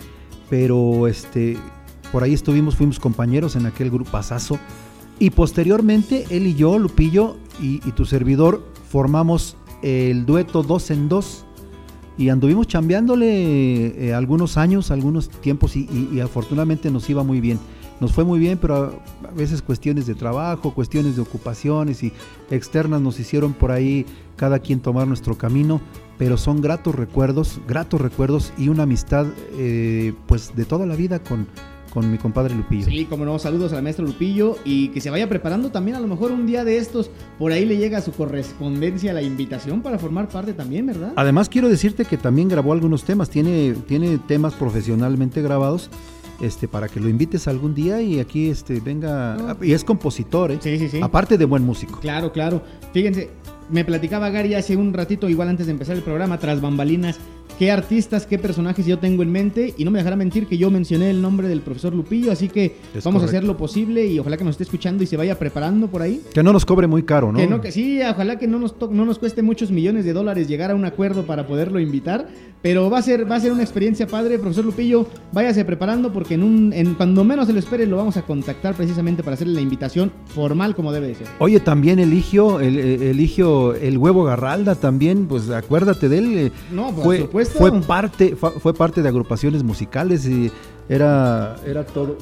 pero este por ahí estuvimos, fuimos compañeros en aquel grupazazo. Y posteriormente, él y yo, Lupillo y, tu servidor, formamos el dueto dos en dos. Y anduvimos chambeándole eh, algunos años, algunos tiempos, y, afortunadamente nos iba muy bien. Nos fue muy bien, pero a, veces cuestiones de trabajo, cuestiones de ocupaciones y externas nos hicieron por ahí cada quien tomar nuestro camino pero son gratos recuerdos, gratos recuerdos y una amistad eh, pues de toda la vida con, con mi compadre Lupillo. Sí, como no, saludos al maestro Lupillo y que se vaya preparando también, a lo mejor un día de estos, por ahí le llega su correspondencia la invitación para formar parte también, ¿verdad? Además quiero decirte que también grabó algunos temas, tiene, tiene temas profesionalmente grabados. Este, para que lo invites algún día y aquí este, venga. Y es compositor, ¿eh? Sí, sí, sí. Aparte de buen músico. Claro, claro. Fíjense, me platicaba Gary hace un ratito, igual antes de empezar el programa, tras bambalinas, qué artistas, qué personajes yo tengo en mente. Y no me dejará mentir que yo mencioné el nombre del profesor Lupillo, así que vamos a hacer lo posible y ojalá que nos esté escuchando y se vaya preparando por ahí. Que no nos cobre muy caro, ¿no? Que no, que sí, ojalá que no nos, no nos cueste muchos millones de dólares llegar a un acuerdo para poderlo invitar. Pero va a ser, va a ser una experiencia padre, profesor Lupillo. Váyase preparando porque en un, en, cuando menos se lo espere lo vamos a contactar precisamente para hacerle la invitación formal como debe de ser. Oye, también eligio, el, eligio el huevo Garralda también, pues acuérdate de él. Eh, no, por fue, Fue parte, fue, parte de agrupaciones musicales y era, era todo.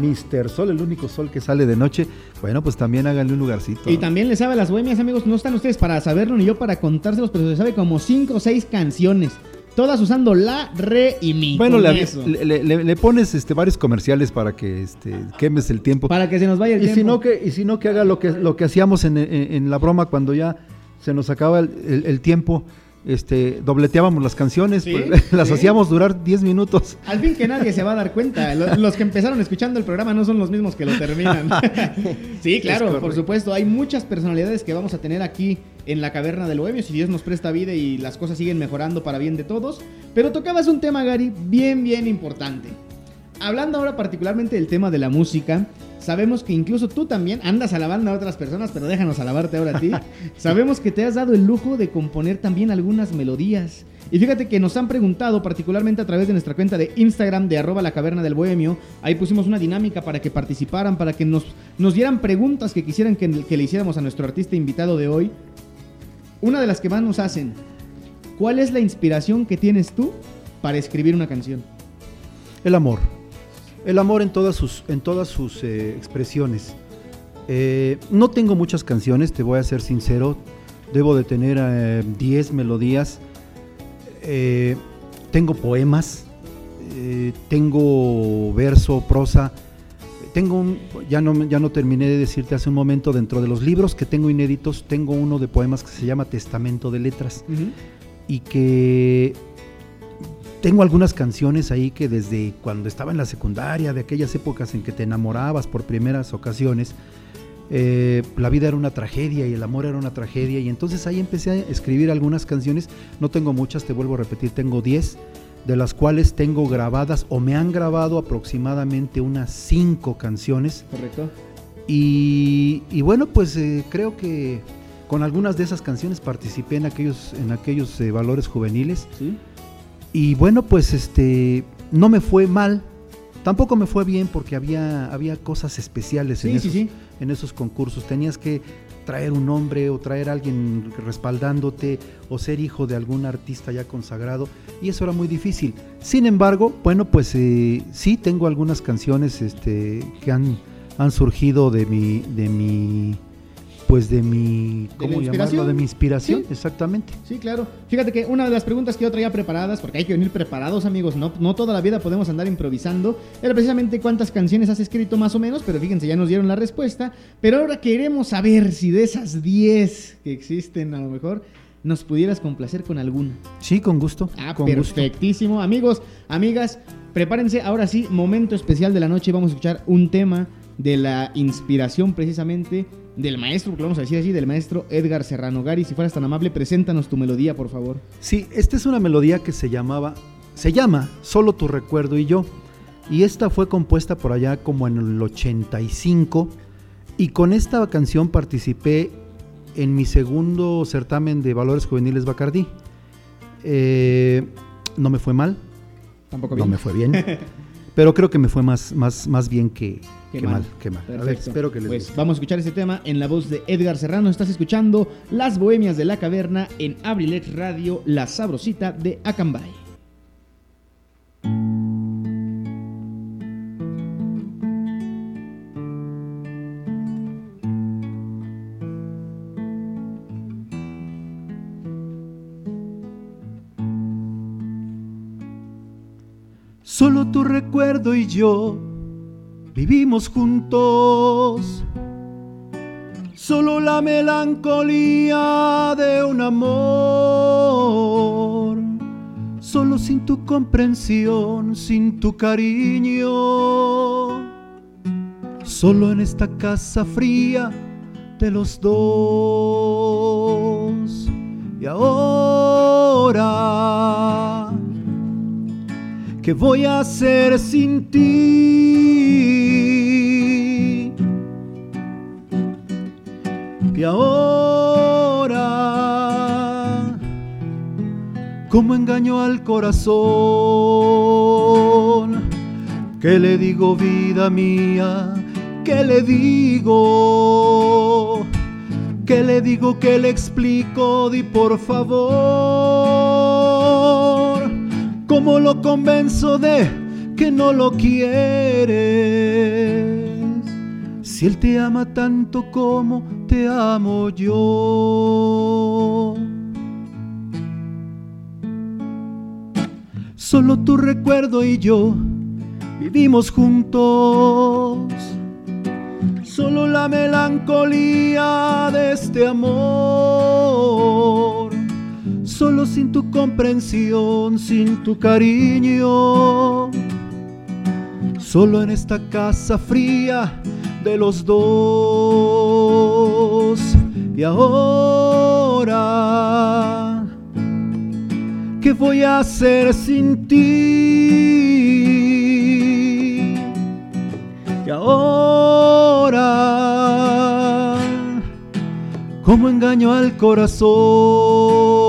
Mister Sol, el único sol que sale de noche. Bueno, pues también háganle un lugarcito. Y también le sabe a las bohemias, amigos. No están ustedes para saberlo ni yo para contárselos, pero se sabe como cinco o seis canciones. Todas usando la, re y mi. Bueno, le, le, pones este, varios comerciales para que este, quemes el tiempo. Para que se nos vaya el y tiempo. Si no que, y si no, que haga lo que, lo que hacíamos en, la broma cuando ya se nos acaba el tiempo este, dobleteábamos las canciones, pues, [laughs] las hacíamos durar 10 minutos. Al fin que nadie se va a dar cuenta. Los, que empezaron escuchando el programa no son los mismos que lo terminan. [laughs] sí, claro, por supuesto. Hay muchas personalidades que vamos a tener aquí en la caverna del bohemio, si Dios nos presta vida y las cosas siguen mejorando para bien de todos. Pero tocabas un tema, Gary, bien, bien importante. Hablando ahora particularmente del tema de la música, Sabemos que incluso tú también andas alabando a otras personas, pero déjanos alabarte ahora a ti. [laughs] Sabemos que te has dado el lujo de componer también algunas melodías. Y fíjate que nos han preguntado, particularmente a través de nuestra cuenta de Instagram de arroba la caverna del bohemio, ahí pusimos una dinámica para que participaran, para que nos, nos dieran preguntas que quisieran que, que le hiciéramos a nuestro artista invitado de hoy. Una de las que más nos hacen, ¿cuál es la inspiración que tienes tú para escribir una canción? El amor. El amor en todas sus, en todas sus eh, expresiones. Eh, no tengo muchas canciones, te voy a ser sincero. Debo de tener 10 eh, melodías. tengo poemas. tengo verso, prosa. Tengo un, ya no, ya no terminé de decirte hace un momento, dentro de los libros que tengo inéditos, tengo uno de poemas que se llama Testamento de Letras. Y que tengo algunas canciones ahí que desde cuando estaba en la secundaria, de aquellas épocas en que te enamorabas por primeras ocasiones, eh, la vida era una tragedia y el amor era una tragedia. Y entonces ahí empecé a escribir algunas canciones. No tengo muchas, te vuelvo a repetir, tengo 10, de las cuales tengo grabadas o me han grabado aproximadamente unas 5 canciones. Correcto. Y, bueno, pues eh, creo que con algunas de esas canciones participé en aquellos, en aquellos eh, valores juveniles. ¿Sí? Y bueno, pues este no me fue mal. Tampoco me fue bien porque había, había cosas especiales en, esos, en esos concursos. Tenías que traer un hombre o traer a alguien respaldándote o ser hijo de algún artista ya consagrado y eso era muy difícil. Sin embargo, bueno, pues eh, sí tengo algunas canciones este, que han, han surgido de mi, de mi pues de mi, ¿cómo llamarlo? De mi inspiración, exactamente. Sí, claro. Fíjate que una de las preguntas que yo traía preparadas, porque hay que venir preparados, amigos, no, no toda la vida podemos andar improvisando, era precisamente cuántas canciones has escrito más o menos, pero fíjense, ya nos dieron la respuesta. Pero ahora queremos saber si de esas 10 que existen, a lo mejor, nos pudieras complacer con alguna. Sí, con gusto. Ah, con perfectísimo. Amigos, amigas, prepárense. Ahora sí, momento especial de la noche. Vamos a escuchar un tema de la inspiración precisamente del maestro, porque vamos a decir así, del maestro Edgar Serrano. Gary, si fueras tan amable, preséntanos tu melodía, por favor. Sí, esta es una melodía que se llamaba, se llama Solo tu recuerdo y yo. Y esta fue compuesta por allá como en el 85. Y con esta canción participé en mi segundo certamen de valores juveniles Bacardí. Eh, no me fue mal. Tampoco bien. No me fue bien. [laughs] pero creo que me fue más, más, más bien que, Qué, mal. qué mal. A ver, espero que les Pues vamos a escuchar este tema en la voz de Edgar Serrano. Estás escuchando Las Bohemias de la Caverna en Abrilex Radio, la sabrosita de Acambay. Y yo vivimos juntos. Solo la melancolía de un amor. Solo sin tu comprensión, sin tu cariño. Solo en esta casa fría de los dos. Y ahora ¿Qué voy a hacer sin ti? Que ahora, ¿cómo engaño al corazón? ¿Qué le digo vida mía? ¿Qué le digo? ¿Qué le digo? ¿Qué le explico? Di por favor. ¿Cómo lo convenzo de que no lo quieres? Si él te ama tanto como te amo yo. Solo tu recuerdo y yo vivimos juntos solo la melancolía de este amor. Solo sin tu comprensión, sin tu cariño. Solo en esta casa fría de los dos. Y ahora, ¿qué voy a hacer sin ti? Y ahora, ¿Cómo engaño al corazón?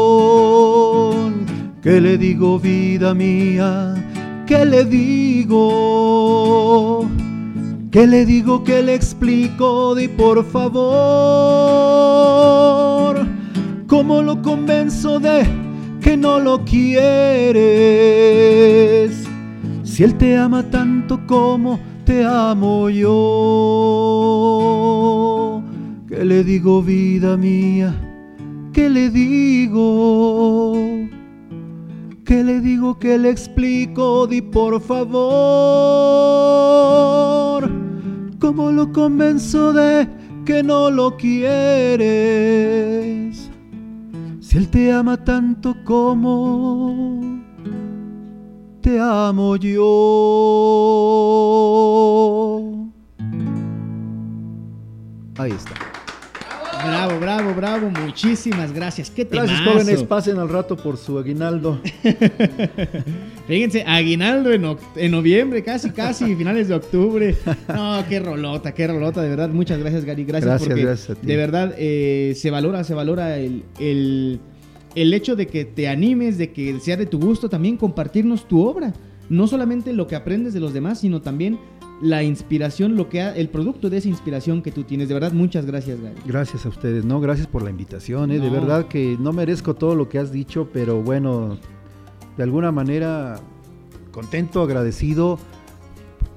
¿Qué le digo vida mía? ¿Qué le digo? ¿Qué le digo? ¿Qué le explico? Di por favor. ¿Cómo lo convenzo de que no lo quieres? Si él te ama tanto como te amo yo. ¿Qué le digo vida mía? ¿Qué le digo? ¿Qué le digo? ¿Qué le explico? Di por favor. ¿Cómo lo convenzo de que no lo quieres? Si él te ama tanto como te amo yo. Ahí está. Bravo, bravo, bravo. Muchísimas gracias. Qué temazo. Gracias, jóvenes. Pasen al rato por su aguinaldo. [laughs] Fíjense, aguinaldo en, en noviembre, casi, casi, [laughs] finales de octubre. No, qué rolota, qué rolota, de verdad. Muchas gracias, Gary. Gracias, Gracias, porque gracias a ti. de verdad eh, se valora, se valora el, el, el hecho de que te animes, de que sea de tu gusto también compartirnos tu obra. No solamente lo que aprendes de los demás, sino también la inspiración, lo que ha- el producto de esa inspiración que tú tienes. De verdad, muchas gracias, Gary. Gracias a ustedes, no, gracias por la invitación, ¿eh? de verdad que no merezco todo lo que has dicho, pero bueno, de alguna manera contento, agradecido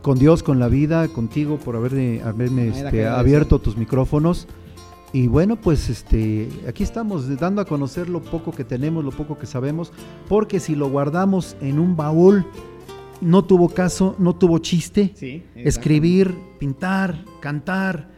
con Dios, con la vida, contigo por haberme, este, abierto tus micrófonos. Y bueno, pues este, aquí estamos dando a conocer lo poco que tenemos, lo poco que sabemos, porque si lo guardamos en un baúl, no tuvo caso, no tuvo chiste Sí. escribir, pintar, cantar,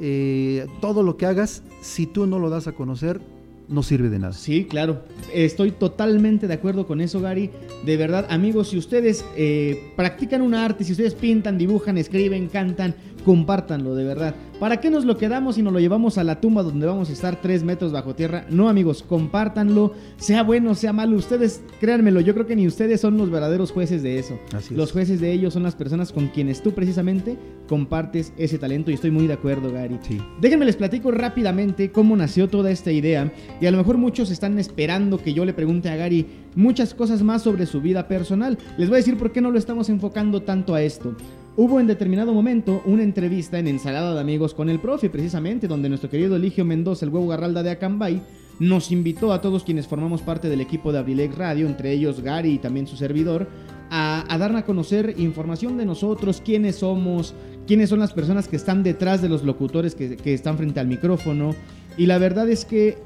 eh, todo lo que hagas, si tú no lo das a conocer, no sirve de nada. Sí, claro. Estoy totalmente de acuerdo con eso, Gary. De verdad, amigos, si ustedes eh, practican un arte, si ustedes pintan, dibujan, escriben, cantan, compártanlo, de verdad. ¿Para qué nos lo quedamos y nos lo llevamos a la tumba donde vamos a estar tres metros bajo tierra? No, amigos, compártanlo. Sea bueno, sea malo. Ustedes, créanmelo, yo creo que ni ustedes son los verdaderos jueces de eso. Así es. Los jueces de ellos son las personas con quienes tú precisamente compartes ese talento y estoy muy de acuerdo, Gary. Sí. Déjenme les platico rápidamente cómo nació toda esta idea y a lo mejor muchos están esperando que yo le pregunte a Gary muchas cosas más sobre su vida personal. Les voy a decir por qué no lo estamos enfocando tanto a esto. Hubo en determinado momento una entrevista en Ensalada de Amigos con el profe, precisamente, donde nuestro querido Eligio Mendoza, el huevo Garralda de Acambay, nos invitó a todos quienes formamos parte del equipo de Abrilex Radio, entre ellos Gary y también su servidor, a, dar a conocer información de nosotros, quiénes somos, quiénes son las personas que están detrás de los locutores que, que están frente al micrófono. Y la verdad es que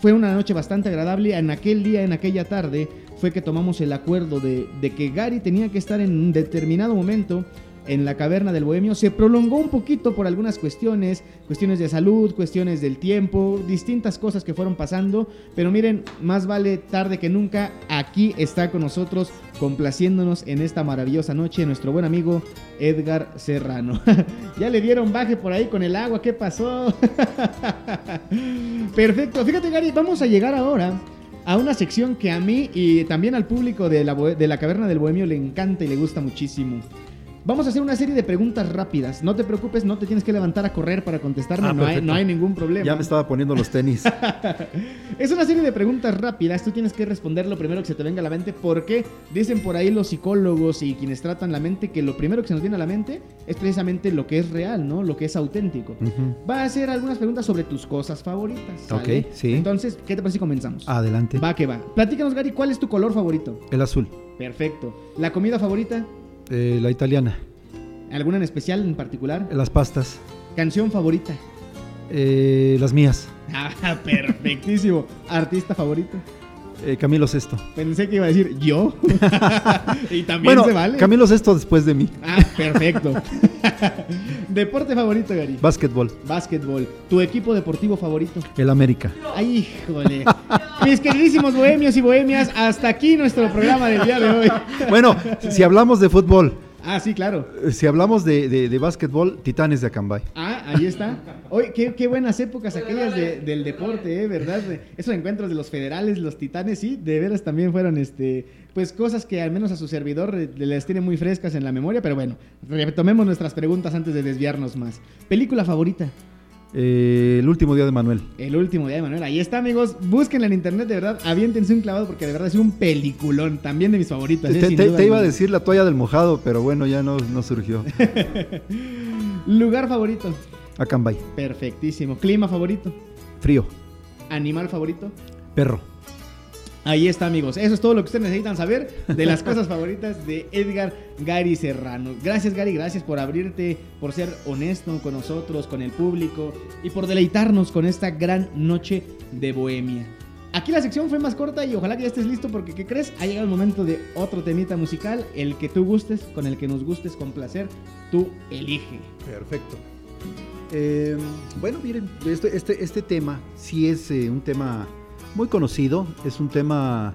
fue una noche bastante agradable. En aquel día, en aquella tarde, fue que tomamos el acuerdo de, de que Gary tenía que estar en un determinado momento en la caverna del Bohemio. Se prolongó un poquito por algunas cuestiones, cuestiones de salud, cuestiones del tiempo, distintas cosas que fueron pasando. Pero miren, más vale tarde que nunca. Aquí está con nosotros, complaciéndonos en esta maravillosa noche, nuestro buen amigo Edgar Serrano. [laughs] ya le dieron baje por ahí con el agua, ¿qué pasó? [laughs] Perfecto, fíjate Gary, vamos a llegar ahora a una sección que a mí y también al público de la, de la Caverna del Bohemio le encanta y le gusta muchísimo. Vamos a hacer una serie de preguntas rápidas. No te preocupes, no te tienes que levantar a correr para contestarme. Ah, no, hay, perfecto. no hay ningún problema. Ya me estaba poniendo los tenis. [laughs] Es una serie de preguntas rápidas. Tú tienes que responder lo primero que se te venga a la mente. Porque dicen por ahí los psicólogos y quienes tratan la mente que lo primero que se nos viene a la mente es precisamente lo que es real, ¿no? Lo que es auténtico. Va a hacer algunas preguntas sobre tus cosas favoritas. ¿sale? Ok, sí. Entonces, ¿qué te parece si comenzamos? Adelante. Va que va. Platícanos, Gary, ¿cuál es tu color favorito? El azul. Perfecto. ¿La comida favorita? Eh, la italiana. ¿Alguna en especial, en particular? Las pastas. ¿Canción favorita? Eh, las mías. [laughs] Ah, perfectísimo. ¿Artista favorito? Eh, Camilo Sesto. Pensé que iba a decir yo. [laughs] y también Bueno, se vale. Camilo Sesto después de mí. Ah, perfecto. [laughs] Deporte favorito, Gary. Básquetbol. Básquetbol. ¿Tu equipo deportivo favorito? El América. Ay, híjole. Mis queridísimos bohemios y bohemias, hasta aquí nuestro programa del día de hoy. [laughs] Bueno, si hablamos de fútbol, Ah, sí, claro. si hablamos de, de- de básquetbol, Titanes de Acambay. Ah, ahí está. Oye, qué, qué buenas épocas aquellas de- del deporte, ¿eh? ¿Verdad? Esos encuentros de los federales, los titanes, sí, de veras también fueron, este, pues cosas que al menos a su servidor eh, les tiene muy frescas en la memoria, pero bueno, retomemos nuestras preguntas antes de desviarnos más. ¿Película favorita? Eh, el último día de Manuel. El último día de Manuel. Ahí está, amigos. Búsquenla en internet, de verdad. Aviéntense un clavado porque de verdad es un peliculón. También de mis favoritas. Te, ¿eh? te- iba a decir la toalla del mojado, pero bueno, ya no, no surgió. [laughs] Lugar favorito. Acambay. Perfectísimo. Clima favorito. Frío. Animal favorito. Perro. Ahí está, amigos. Eso es todo lo que ustedes necesitan saber de las cosas favoritas de Edgar Gary Serrano. Gracias, Gary. Gracias por abrirte, por ser honesto con nosotros, con el público y por deleitarnos con esta gran noche de bohemia. Aquí la sección fue más corta y ojalá que ya estés listo porque, ¿qué crees? Ha llegado el momento de otro temita musical, el que tú gustes, con el que nos gustes con placer, tú elige. Perfecto. Eh, bueno, miren, este, este, este tema sí es eh, un tema muy conocido, es un tema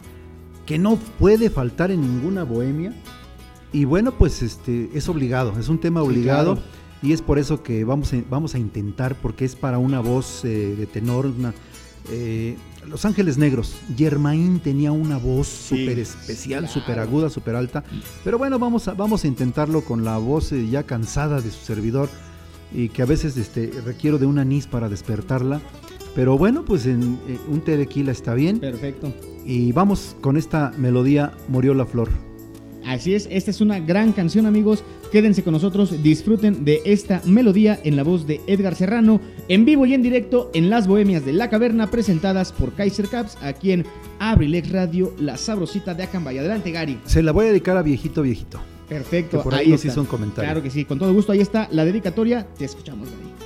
que no puede faltar en ninguna bohemia. Y bueno, pues este es obligado, es un tema Sí, obligado. claro. Y es por eso que vamos a, vamos a intentar, porque es para una voz eh, de tenor, una, eh, Los Ángeles Negros. Germain tenía una voz Sí, súper especial, claro. súper aguda, súper alta. Pero bueno, vamos a, vamos a intentarlo con la voz eh, ya cansada de su servidor y que a veces este, requiero de un anís para despertarla. Pero bueno, pues en, eh, un té de quila está bien. Perfecto. Y vamos con esta melodía Murió la Flor. Así es, esta es una gran canción amigos. Quédense con nosotros, disfruten de esta melodía en la voz de Edgar Serrano, en vivo y en directo en Las Bohemias de la Caverna, presentadas por Kaiser Caps, aquí en Abrilex Radio, la sabrosita de Acambay. Adelante, Gary. Se la voy a dedicar a viejito, viejito. Perfecto, Que por ahí ahí nos está. hizo un comentario. Claro que sí, con todo gusto, ahí está la dedicatoria. Te escuchamos, Gary.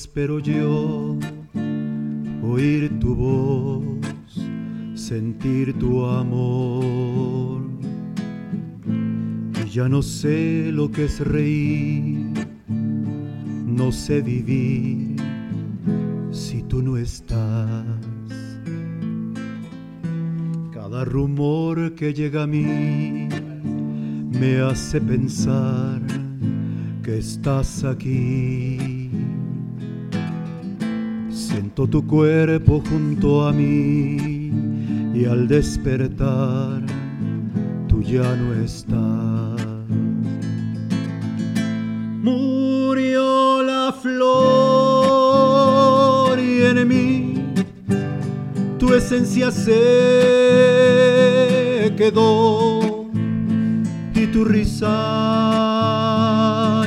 Espero yo oír tu voz, sentir tu amor. Y ya no sé lo que es reír, no sé vivir si tú no estás. Cada rumor que llega a mí me hace pensar que estás aquí. Siento tu cuerpo junto a mí y al despertar tú ya no estás. Murió la flor y en mí tu esencia se quedó y tu risa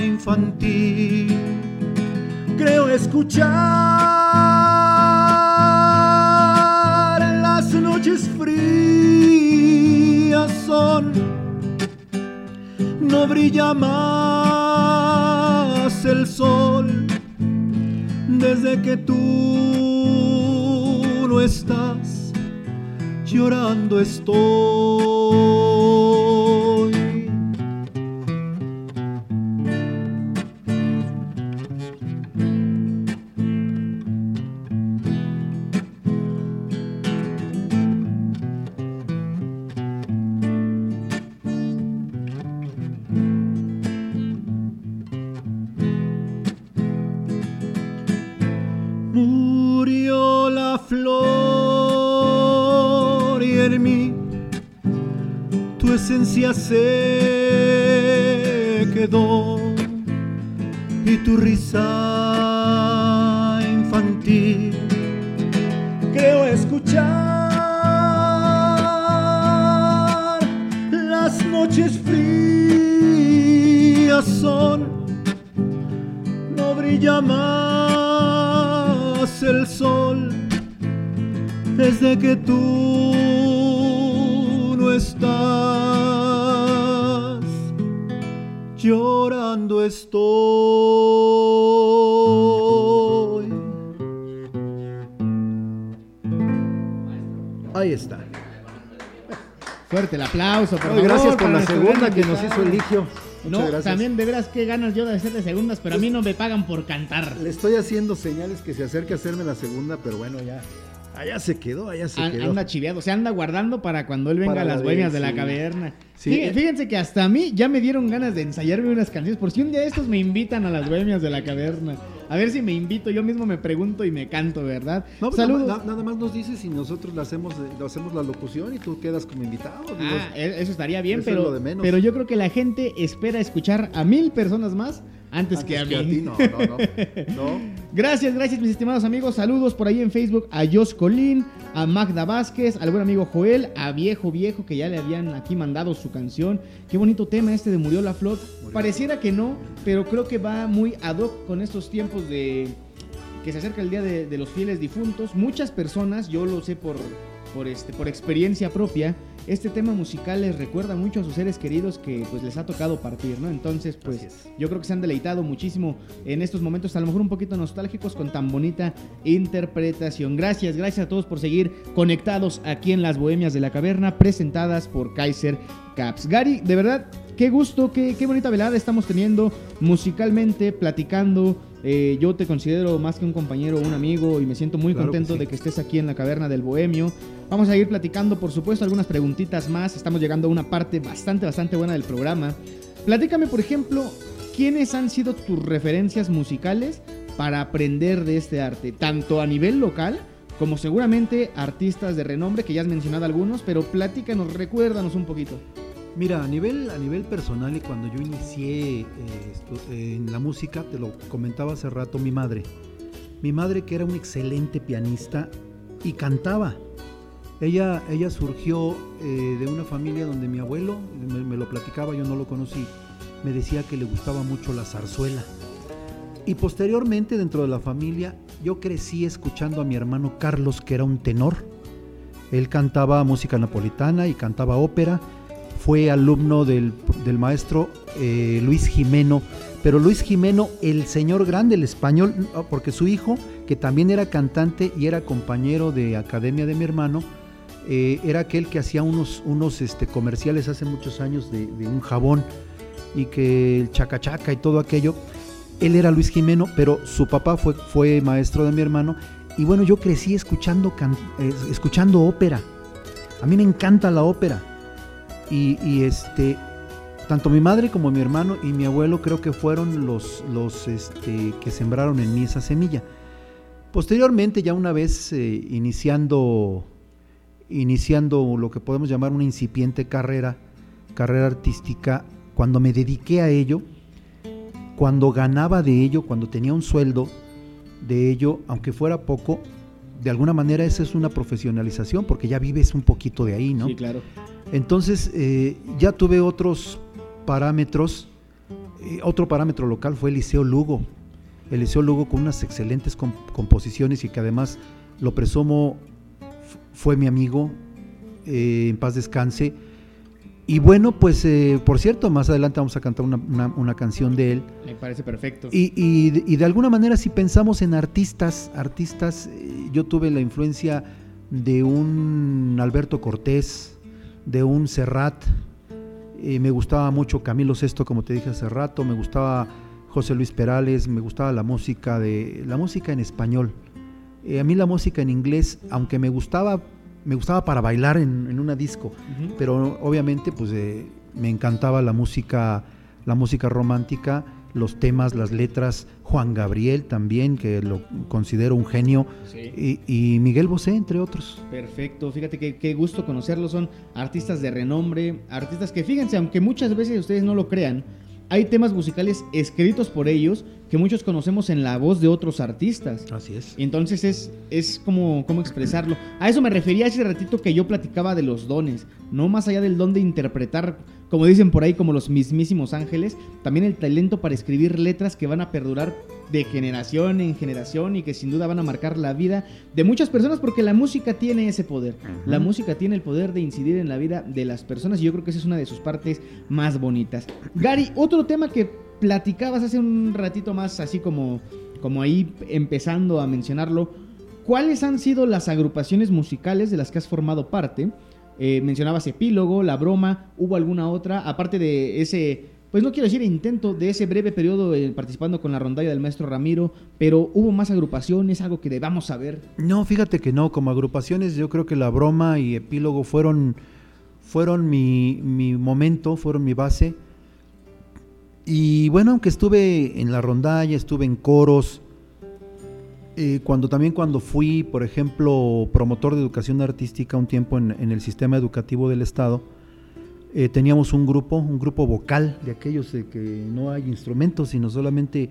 infantil creo escuchar no brilla más el sol desde que tú no estás. Llorando estoy aplauso, por favor, gracias por la segunda que nos hizo Eligio. Muchas No, gracias. también de veras qué ganas yo de hacer de segundas, pero a mí no me pagan por cantar. Le estoy haciendo señales que se acerque a hacerme la segunda, pero bueno, ya. Allá se quedó, allá se quedó. anda chiveado, se anda guardando para cuando él venga Para a la las bohemias de la caverna. Sí. Fí- Fíjense que hasta a mí ya me dieron ganas de ensayarme unas canciones. Por si un día estos me invitan a las bohemias de la caverna. A ver si me invito, yo mismo me pregunto y me canto, ¿verdad? No, pues Saludos. Nada, nada más nos dices y nosotros le hacemos, eh, le hacemos la locución y tú quedas como invitado. Ah, e- eso estaría bien, eso es pero, lo de menos. pero yo creo que la gente espera escuchar a mil personas más antes, antes que a mí. ti, no, no, no. [laughs] no. Gracias, gracias mis estimados amigos. Saludos por ahí en Facebook a Jos Colín, a Magda Vázquez, al buen amigo Joel, a Viejo Viejo que ya le habían aquí mandado su canción. Qué bonito tema este de Murió la Flor. Pareciera que no, pero creo que va muy ad hoc con estos tiempos de que se acerca el día de, de los fieles difuntos. Muchas personas, yo lo sé por, por, este, por experiencia propia, este tema musical les recuerda mucho a sus seres queridos que pues les ha tocado partir, ¿no? Entonces, pues yo creo que se han deleitado muchísimo en estos momentos, a lo mejor un poquito nostálgicos con tan bonita interpretación. Gracias, gracias a todos por seguir conectados aquí en las Bohemias de la Caverna, presentadas por Kaiser Caps. Gary, de verdad, qué gusto, qué, qué bonita velada estamos teniendo musicalmente, platicando. Eh, yo te considero más que un compañero, un amigo y me siento muy Claro que contento sí. de que estés aquí en la Caverna del Bohemio. Vamos a ir platicando, por supuesto, algunas preguntitas más. Estamos llegando a una parte bastante, bastante buena del programa. Platícame, por ejemplo, ¿quiénes han sido tus referencias musicales para aprender de este arte? Tanto a nivel local como seguramente artistas de renombre, que ya has mencionado algunos, pero platícanos, recuérdanos un poquito. Mira, a nivel, a nivel personal y cuando yo inicié eh, en la música, te lo comentaba hace rato, mi madre. Mi madre que era un excelente pianista y cantaba. Ella, ella surgió eh, de una familia donde mi abuelo, me, me lo platicaba, yo no lo conocí, me decía que le gustaba mucho la zarzuela. Y posteriormente dentro de la familia yo crecí escuchando a mi hermano Carlos, que era un tenor. Él cantaba música napolitana y cantaba ópera. Fue alumno del, del maestro eh, Luis Jimeno. Pero Luis Jimeno, el señor grande, el español, porque su hijo, que también era cantante y era compañero de academia de mi hermano, eh, era aquel que hacía unos, unos este, comerciales hace muchos años de, un jabón y que el chacachaca y todo aquello. Él era Luis Jimeno, pero su papá fue, fue maestro de mi hermano. Y bueno, yo crecí escuchando, eh, escuchando ópera. A mí me encanta la ópera. Y, este, tanto mi madre como mi hermano y mi abuelo creo que fueron los, los este, que sembraron en mí esa semilla. Posteriormente, ya una vez eh, iniciando, iniciando lo que podemos llamar una incipiente carrera, carrera artística, cuando me dediqué a ello, cuando ganaba de ello, cuando tenía un sueldo de ello, aunque fuera poco, de alguna manera esa es una profesionalización, porque ya vives un poquito de ahí, ¿no? Sí, claro. Entonces, eh, ya tuve otros parámetros. Eh, otro parámetro local fue el Liceo Lugo. El Liceo Lugo con unas excelentes com- composiciones y que además, lo presumo, fue mi amigo, eh, en paz descanse. Y bueno, pues, eh, por cierto, más adelante vamos a cantar una, una- una canción de él. Me parece perfecto. Y, y de- y de alguna manera si pensamos en artistas, artistas, yo tuve la influencia de un Alberto Cortés, de un Serrat, eh, me gustaba mucho Camilo Sesto, como te dije hace rato, me gustaba José Luis Perales, me gustaba la música de la música en español. Eh, a mí la música en inglés, aunque me gustaba, me gustaba para bailar en, en una disco, pero obviamente pues eh, me encantaba la música, la música romántica los temas, las letras, Juan Gabriel también, que lo considero un genio, y, Miguel Bosé, entre otros. Perfecto, fíjate que qué gusto conocerlos, son artistas de renombre, artistas que fíjense, aunque muchas veces ustedes no lo crean, hay temas musicales escritos por ellos que muchos conocemos en la voz de otros artistas. Así es. Entonces es, es como, como expresarlo. A eso me refería ese ratito que yo platicaba de los dones. No más allá del don de interpretar, como dicen por ahí, como los mismísimos ángeles, también el talento para escribir letras que van a perdurar de generación en generación y que sin duda van a marcar la vida de muchas personas porque la música tiene ese poder. La música tiene el poder de incidir en la vida de las personas y yo creo que esa es una de sus partes más bonitas. Gary, otro tema que platicabas hace un ratito más, así como, como ahí empezando a mencionarlo, ¿cuáles han sido las agrupaciones musicales de las que has formado parte? Eh, mencionabas Epílogo, La Broma, ¿hubo alguna otra? Aparte de ese, pues no quiero decir intento, de ese breve periodo eh, participando con la rondalla del maestro Ramiro, pero ¿hubo más agrupaciones, algo que debamos saber? No, fíjate que no, como agrupaciones yo creo que La Broma y Epílogo fueron, fueron mi, mi momento, fueron mi base y bueno, aunque estuve en la rondalla, estuve en coros, eh, cuando también cuando fui, por ejemplo, promotor de educación artística un tiempo en, el sistema educativo del Estado, eh, teníamos un grupo, un grupo vocal de aquellos de que no hay instrumentos, sino solamente...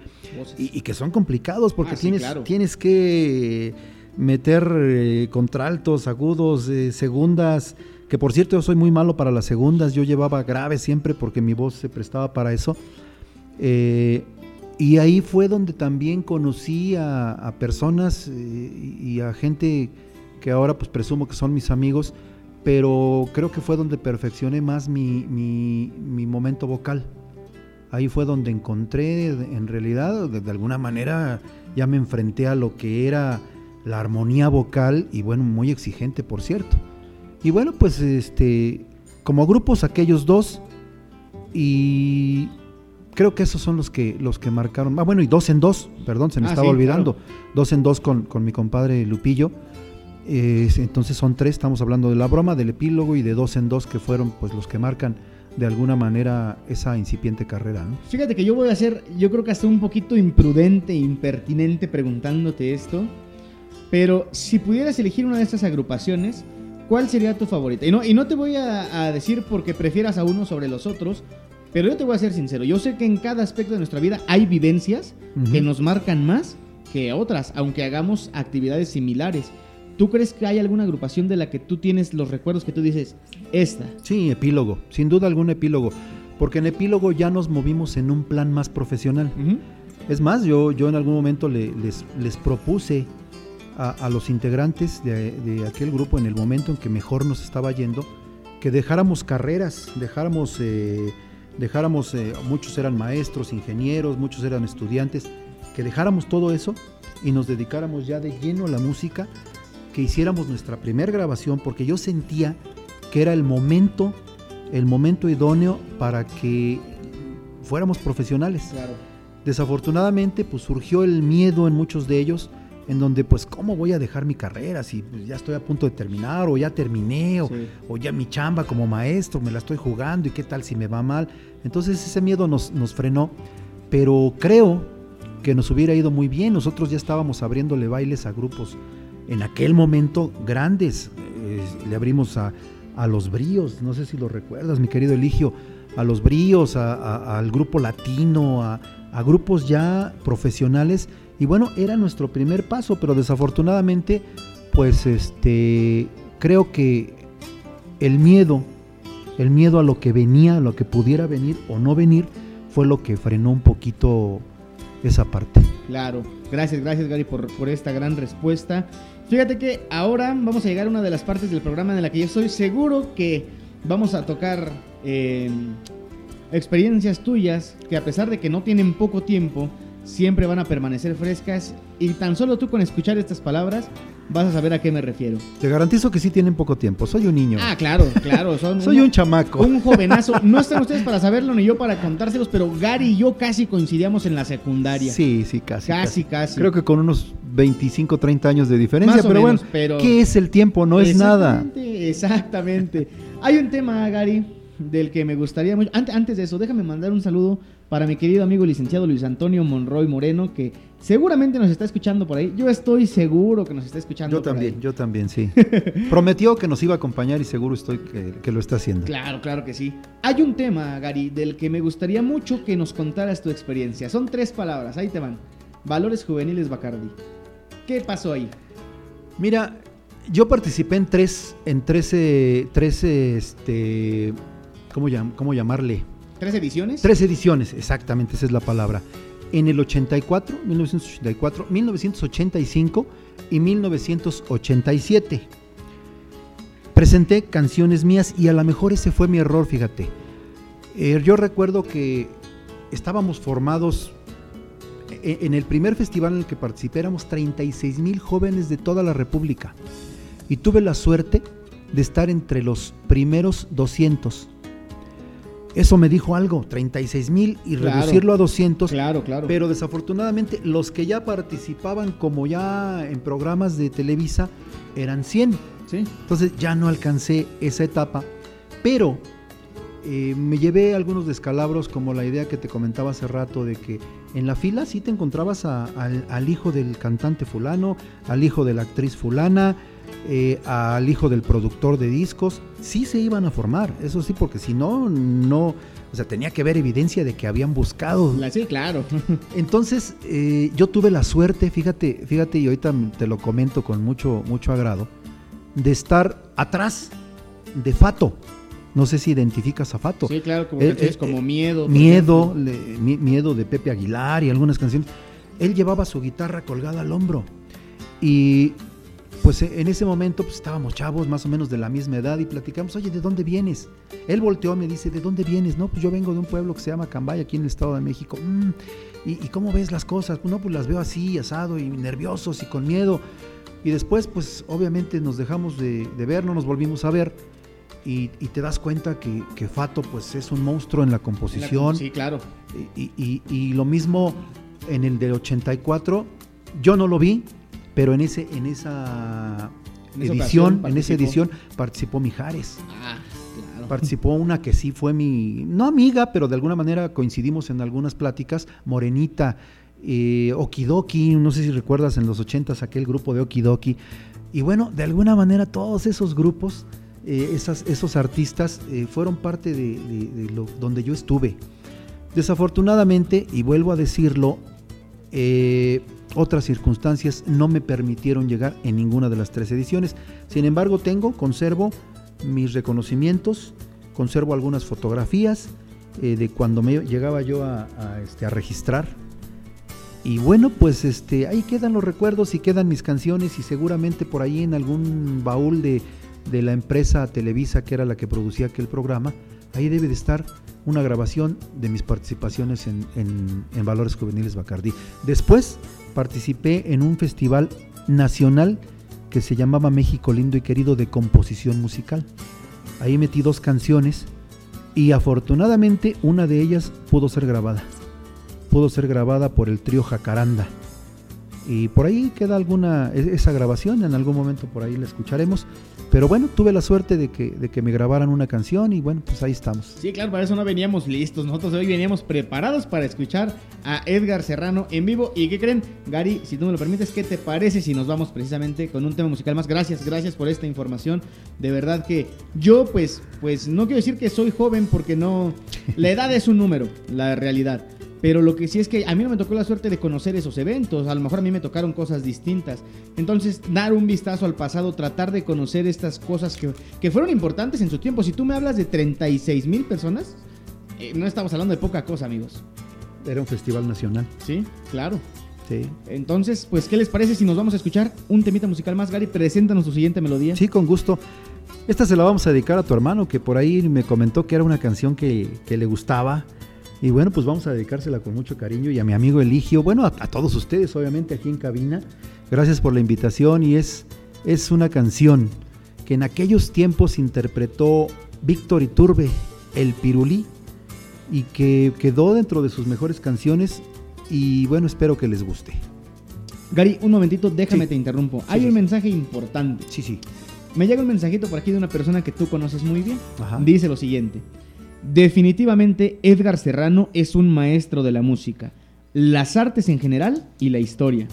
Y, que son complicados porque ah, tienes, tienes que meter eh, contraltos, agudos, segundas, que por cierto yo soy muy malo para las segundas, yo llevaba grave siempre porque mi voz se prestaba para eso. Y ahí fue donde también conocí a, personas eh, y a gente que ahora pues presumo que son mis amigos, pero creo que fue donde perfeccioné más mi, mi, momento vocal. Ahí fue donde encontré, en realidad, de, alguna manera, ya me enfrenté a lo que era la armonía vocal y bueno, muy exigente, por cierto. Y bueno, pues este, como grupos aquellos dos y creo que esos son los que los que marcaron. Ah, bueno, y dos en dos, perdón, se me ah, estaba olvidando. Dos en dos con, mi compadre Lupillo. entonces son tres, estamos hablando de la broma, del epílogo y de dos en dos que fueron pues los que marcan de alguna manera esa incipiente carrera. ¿no? Fíjate que yo voy a ser, yo creo que hasta un poquito imprudente, impertinente preguntándote esto, pero si pudieras elegir una de estas agrupaciones, ¿cuál sería tu favorita? Y no, y no te voy a, a decir porque prefieras a uno sobre los otros, pero yo te voy a ser sincero, yo sé que en cada aspecto de nuestra vida hay vivencias que nos marcan más que otras, aunque hagamos actividades similares. ¿Tú crees que hay alguna agrupación de la que tú tienes los recuerdos que tú dices, esta? Sí, epílogo, sin duda algún epílogo, porque en epílogo ya nos movimos en un plan más profesional. Es más, yo, yo en algún momento les, les propuse a, los integrantes de, aquel grupo, en el momento en que mejor nos estaba yendo, que dejáramos carreras, dejáramos... Eh, dejáramos, eh, muchos eran maestros, ingenieros, muchos eran estudiantes, que dejáramos todo eso y nos dedicáramos ya de lleno a la música, que hiciéramos nuestra primera grabación, porque yo sentía que era el momento, el momento idóneo para que fuéramos profesionales. Desafortunadamente, pues surgió el miedo en muchos de ellos en donde pues cómo voy a dejar mi carrera si pues, ya estoy a punto de terminar o ya terminé o, ya mi chamba como maestro me la estoy jugando y qué tal si me va mal. Entonces ese miedo nos, nos frenó, pero creo que nos hubiera ido muy bien. Nosotros ya estábamos abriéndole bailes a grupos en aquel momento grandes. Eh, le abrimos a, los bríos, no sé si lo recuerdas, mi querido Eligio, a los bríos, al grupo latino, a, a grupos ya profesionales y bueno, era nuestro primer paso, pero desafortunadamente, pues este, creo que el miedo, el miedo a lo que venía, a lo que pudiera venir o no venir, fue lo que frenó un poquito esa parte. Claro, gracias, gracias Gary por, por esta gran respuesta. Fíjate que ahora vamos a llegar a una de las partes del programa en la que yo estoy seguro que vamos a tocar eh, experiencias tuyas que a pesar de que no tienen poco tiempo, siempre van a permanecer frescas y tan solo tú con escuchar estas palabras vas a saber a qué me refiero. Te garantizo que sí tienen poco tiempo, soy un niño. Ah, claro, claro, son [laughs] Soy un, chamaco. Un jovenazo. No están ustedes para saberlo ni yo para contárselos, pero Gary y yo casi coincidíamos en la secundaria. Sí, sí, casi. Casi, casi. Creo que con unos 25, 30 años de diferencia, pero bueno, ¿qué es el tiempo? No es nada. Exactamente. Hay un tema, Gary, del que me gustaría mucho. Antes de eso, déjame mandar un saludo para mi querido amigo licenciado Luis Antonio Monroy Moreno, que seguramente nos está escuchando por ahí. Yo estoy seguro que nos está escuchando. Yo también, yo también, sí. [laughs] Prometió que nos iba a acompañar y seguro estoy que, que, lo está haciendo. Claro, claro que sí. Hay un tema, Gary, del que me gustaría mucho que nos contaras tu experiencia. Son tres palabras, ahí te van. Valores juveniles Bacardi. ¿Qué pasó ahí? Mira, yo participé en tres, en trece, trece, este, ¿cómo, ¿cómo llamarle? ¿Tres ediciones? Tres ediciones, exactamente, esa es la palabra. En el 84, 1984, 1985 y 1987. Presenté canciones mías y a lo mejor ese fue mi error, fíjate. Eh, yo recuerdo que estábamos formados e, en el primer festival en el que participé éramos 36 mil jóvenes de toda la República y tuve la suerte de estar entre los primeros 200. Eso me dijo algo, 36 mil y reducirlo a 200. Claro, claro. Pero desafortunadamente los que ya participaban como ya en programas de Televisa eran 100. Sí. Entonces ya no alcancé esa etapa, pero eh, me llevé algunos descalabros como la idea que te comentaba hace rato de que en la fila sí te encontrabas al, hijo del cantante fulano, al hijo de la actriz fulana, eh, al hijo del productor de discos, sí se iban a formar, eso sí, porque si no, no, o sea, tenía que haber evidencia de que habían buscado. Sí, claro. [laughs] Entonces, eh, yo tuve la suerte, fíjate, fíjate, y ahorita te lo comento con mucho, mucho agrado, de estar atrás de Fato. No sé si identificas a Fato. Sí, claro, como, eh, eh, como Miedo. Miedo, Miedo de Pepe Aguilar y algunas canciones. Él llevaba su guitarra colgada al hombro. Y pues en ese momento pues, estábamos chavos, más o menos de la misma edad, y platicamos, oye, ¿de dónde vienes? Él volteó y me dice, ¿de dónde vienes? No, pues yo vengo de un pueblo que se llama Cambay, aquí en el Estado de México. Mm, ¿y, cómo ves las cosas? No, pues las veo así, asado y nerviosos y con miedo. Y después, pues obviamente nos dejamos de, de ver, no nos volvimos a ver y, te das cuenta que, Fato pues es un monstruo en la composición. sí, claro. Y, lo mismo en el del 84, yo no lo vi, pero en ese en esa, edición, en esa edición participó Mijares. Ah, claro. Participó una que sí fue mi, no amiga, pero de alguna manera coincidimos en algunas pláticas, Morenita, eh, Okidoki, no sé si recuerdas en los 80 aquel grupo de Okidoki. Y bueno, de alguna manera todos esos grupos eh, esos artistas eh, fueron parte de, lo, donde yo estuve. Desafortunadamente, y vuelvo a decirlo, eh, otras circunstancias no me permitieron llegar en ninguna de las tres ediciones. Sin embargo, tengo, conservo mis reconocimientos, conservo algunas fotografías de cuando me llegaba yo a, este, a registrar. Y bueno, pues este, ahí quedan los recuerdos y quedan mis canciones y seguramente por ahí en algún baúl de, de la empresa Televisa, que era la que producía aquel programa, ahí debe de estar una grabación de mis participaciones en, en, Valores Juveniles Bacardí. Después participé en un festival nacional que se llamaba México Lindo y Querido de composición musical. Ahí metí dos canciones y afortunadamente una de ellas pudo ser grabada. Pudo ser grabada por el trío Jacaranda. Y por ahí queda alguna e-, esa grabación, en algún momento por ahí la escucharemos. Pero bueno, tuve la suerte de que, de que me grabaran una canción y bueno, pues ahí estamos. Sí, claro, para eso no veníamos listos. Nosotros hoy veníamos preparados para escuchar a Edgar Serrano en vivo. ¿Y qué creen? Gary, si tú me lo permites, ¿qué te parece si nos vamos precisamente con un tema musical más? Gracias, gracias por esta información. De verdad que yo, pues, pues no quiero decir que soy joven porque no... La edad es un número, la realidad. Pero lo que sí es que a mí no me tocó la suerte de conocer esos eventos, a lo mejor a mí me tocaron cosas distintas. Entonces, dar un vistazo al pasado, tratar de conocer estas cosas que, fueron importantes en su tiempo. Si tú me hablas de 36 mil personas, eh, no estamos hablando de poca cosa, amigos. Era un festival nacional. Sí, claro. Sí. Entonces, pues, ¿qué les parece si nos vamos a escuchar un temita musical más, Gary? Preséntanos tu siguiente melodía. Sí, con gusto. Esta se la vamos a dedicar a tu hermano, que por ahí me comentó que era una canción que, que le gustaba y bueno, pues vamos a dedicársela con mucho cariño y a mi amigo Eligio, bueno, a, todos ustedes obviamente aquí en cabina. Gracias por la invitación y es, es una canción que en aquellos tiempos interpretó Víctor Iturbe, El Pirulí, y que quedó dentro de sus mejores canciones y bueno, espero que les guste. Gary, un momentito, déjame te interrumpo. Hay un mensaje importante. Sí, sí. Me llega un mensajito por aquí de una persona que tú conoces muy bien. Dice lo siguiente. Definitivamente Edgar Serrano es un maestro de la música, las artes en general y la historia.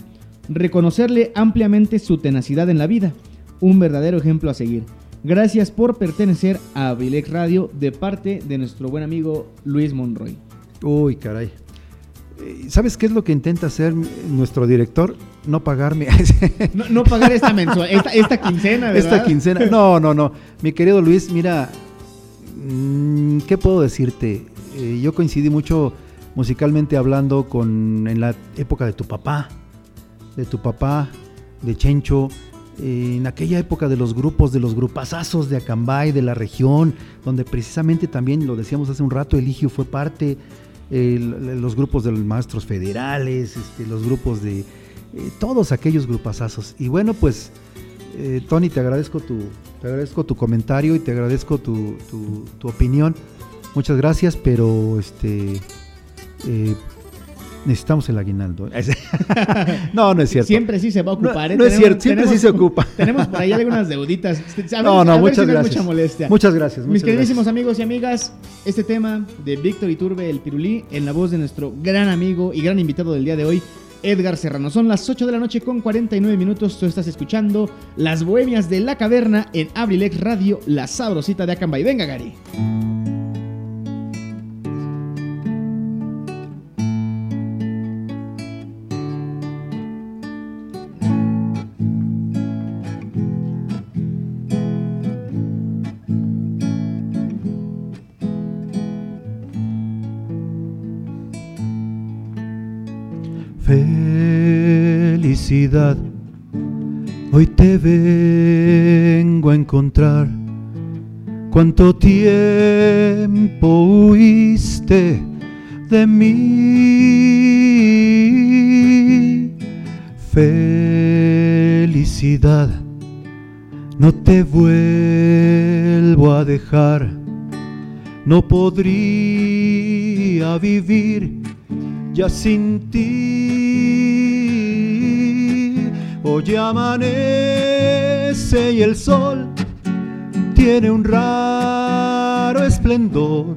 Reconocerle ampliamente su tenacidad en la vida, un verdadero ejemplo a seguir. Gracias por pertenecer a Abrilex Radio de parte de nuestro buen amigo Luis Monroy. Uy, caray. Eh, ¿Sabes qué es lo que intenta hacer nuestro director? No pagarme. [laughs] no, pagar esta, esta, quincena, ¿verdad? Esta quincena. No, no, no. Mi querido Luis, mira, mm, ¿qué puedo decirte? Eh, yo coincidí mucho musicalmente hablando con en la época de tu papá, de tu papá, de Chencho, en aquella época de los grupos, de los grupazazos de Acambay, de la región, donde precisamente también, lo decíamos hace un rato, Eligio fue parte, los grupos de los maestros federales, este, los grupos de eh, todos aquellos grupazazos. Y bueno, pues, eh, Tony, te agradezco, tu, te agradezco tu comentario y te agradezco tu, tu opinión. Muchas gracias, pero este... Eh, necesitamos el aguinaldo. [laughs] no, no es cierto. Siempre sí se va a ocupar. No, ¿eh? es cierto, siempre sí se ocupa. [laughs] Tenemos por ahí algunas deuditas. no, no, muchas gracias. Muchas gracias. Mis queridísimos amigos y amigas, este tema de Víctor Iturbe, el Pirulí, en la voz de nuestro gran amigo y gran invitado del día de hoy, Edgar Serrano. Son las 8 de la noche con 49 minutos. Tú estás escuchando Las Bohemias de la Caverna en Abrilex Radio, la sabrosita de Acambay. Venga, Gary. Hoy te vengo a encontrar. Cuánto tiempo huiste de mí. Felicidad, no te vuelvo a dejar. No podría vivir ya sin ti Hoy amanece y el sol tiene un raro esplendor.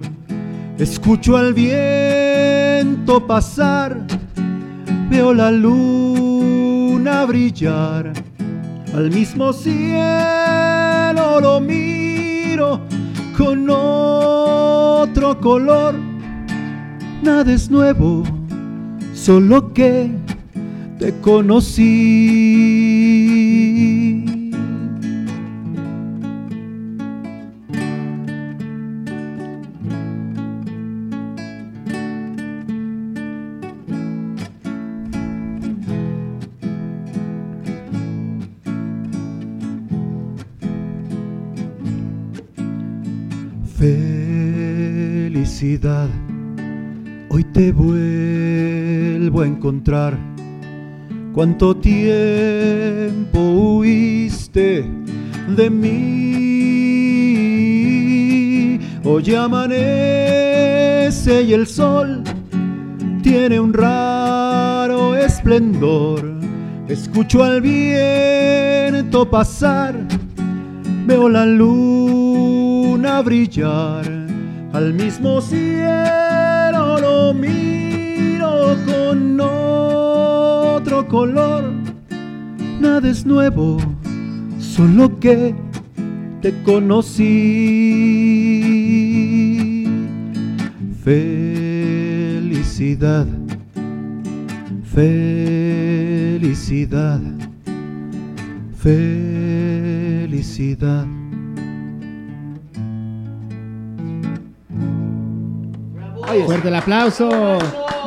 Escucho al viento pasar, veo la luna brillar. Al mismo cielo lo miro con otro color. Nada es nuevo, solo que te conocí. Felicidad, hoy te vuelvo a encontrar cuánto tiempo huiste de mí. Hoy amanece y el sol tiene un raro esplendor. Escucho al viento pasar, veo la luna brillar, al mismo cielo lo miro con color. Nada es nuevo, solo que te conocí. Felicidad, felicidad, felicidad. Fuerte el aplauso.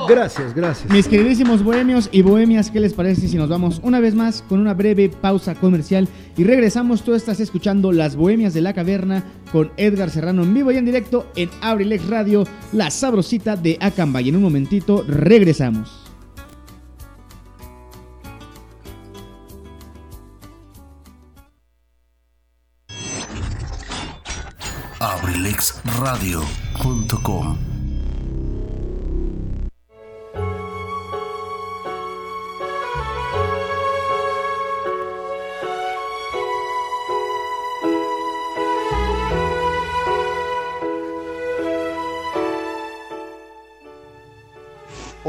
Gracias, gracias. Mis queridísimos bohemios y bohemias, ¿qué les parece si nos vamos una vez más con una breve pausa comercial y regresamos? Tú estás escuchando Las Bohemias de la Caverna con Edgar Serrano en vivo y en directo en Abrilex Radio, la sabrosita de Acamba. Y en un momentito regresamos. abrilexradio.com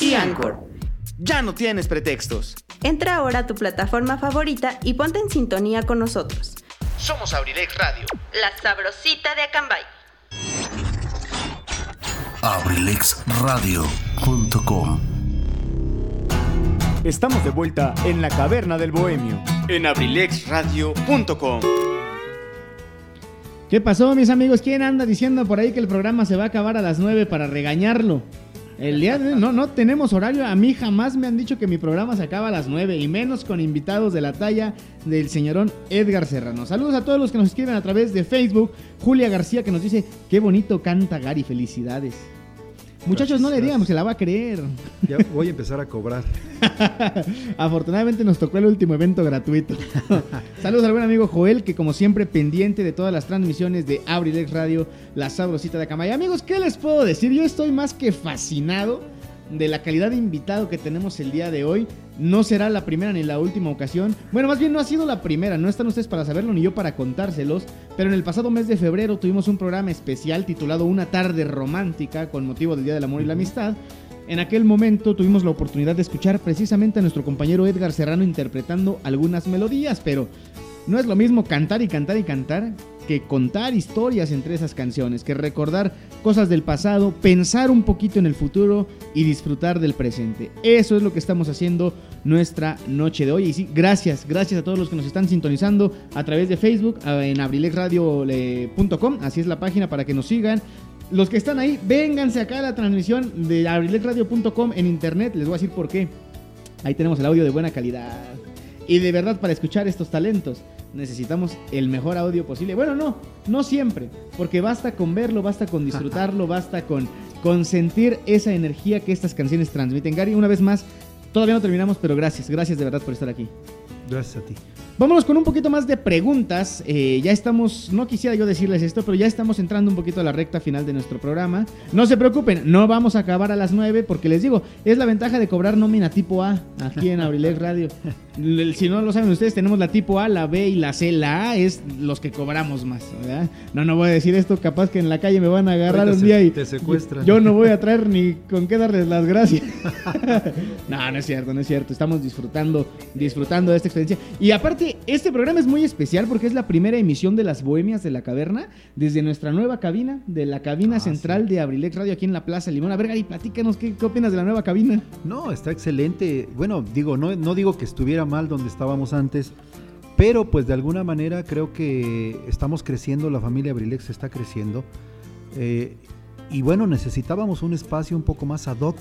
y Anchor. Ya no tienes pretextos. Entra ahora a tu plataforma favorita y ponte en sintonía con nosotros. Somos Abrilex Radio. La sabrosita de Acambay. abrilexradio.com Estamos de vuelta en la caverna del bohemio. En abrilexradio.com. ¿Qué pasó, mis amigos? ¿Quién anda diciendo por ahí que el programa se va a acabar a las 9 para regañarlo? El día de no, no tenemos horario. A mí jamás me han dicho que mi programa se acaba a las 9 y menos con invitados de la talla del señorón Edgar Serrano. Saludos a todos los que nos escriben a través de Facebook. Julia García que nos dice, qué bonito canta Gary, felicidades. Muchachos, no le digan, se la va a creer. Ya voy a empezar a cobrar. [laughs] Afortunadamente nos tocó el último evento gratuito. [laughs] Saludos al buen amigo Joel, que como siempre pendiente de todas las transmisiones de Abrilex Radio, la sabrosita de Acamay. Amigos, ¿qué les puedo decir? Yo estoy más que fascinado de la calidad de invitado que tenemos el día de hoy. No será la primera ni la última ocasión. Bueno, más bien no ha sido la primera, no están ustedes para saberlo ni yo para contárselos. Pero en el pasado mes de febrero tuvimos un programa especial titulado Una tarde romántica con motivo del Día del Amor y la Amistad. En aquel momento tuvimos la oportunidad de escuchar precisamente a nuestro compañero Edgar Serrano interpretando algunas melodías, pero no es lo mismo cantar y cantar y cantar que contar historias entre esas canciones, que recordar cosas del pasado, pensar un poquito en el futuro y disfrutar del presente. Eso es lo que estamos haciendo nuestra noche de hoy. Y sí, gracias, gracias a todos los que nos están sintonizando a través de Facebook en abrilexradio.com, así es la página para que nos sigan. Los que están ahí, vénganse acá a la transmisión de abrilexradio.com en internet, les voy a decir por qué. Ahí tenemos el audio de buena calidad. Y de verdad, para escuchar estos talentos, necesitamos el mejor audio posible. Bueno, no, no siempre, porque basta con verlo, basta con disfrutarlo, [laughs] basta con, con sentir esa energía que estas canciones transmiten. Gary, una vez más, todavía no terminamos, pero gracias, gracias de verdad por estar aquí. Gracias a ti. Vámonos con un poquito más de preguntas. Eh, ya estamos, no quisiera yo decirles esto, pero ya estamos entrando un poquito a la recta final de nuestro programa. No se preocupen, no vamos a acabar a las 9 porque les digo, es la ventaja de cobrar nómina tipo A aquí en Abrilex [laughs] Radio. Si no lo saben ustedes, tenemos la tipo A, la B y la C. La A es los que cobramos más. ¿verdad? No, no voy a decir esto, capaz que en la calle me van a agarrar Ahorita un se- día y te secuestran. yo no voy a traer ni [laughs] con qué darles las gracias. [laughs] no, no es cierto, no es cierto. Estamos disfrutando, disfrutando de esta experiencia. Y aparte, este programa es muy especial porque es la primera emisión de las Bohemias de la Caverna desde nuestra nueva cabina, de la cabina Ah, central de Abrilex Radio aquí en la Plaza Limón. A ver, Gary, platícanos qué, qué opinas de la nueva cabina. No, está excelente. Bueno, digo, no, no digo que estuviera mal donde estábamos antes, pero pues de alguna manera creo que estamos creciendo, la familia Abrilex está creciendo. eh, y bueno, necesitábamos un espacio un poco más ad hoc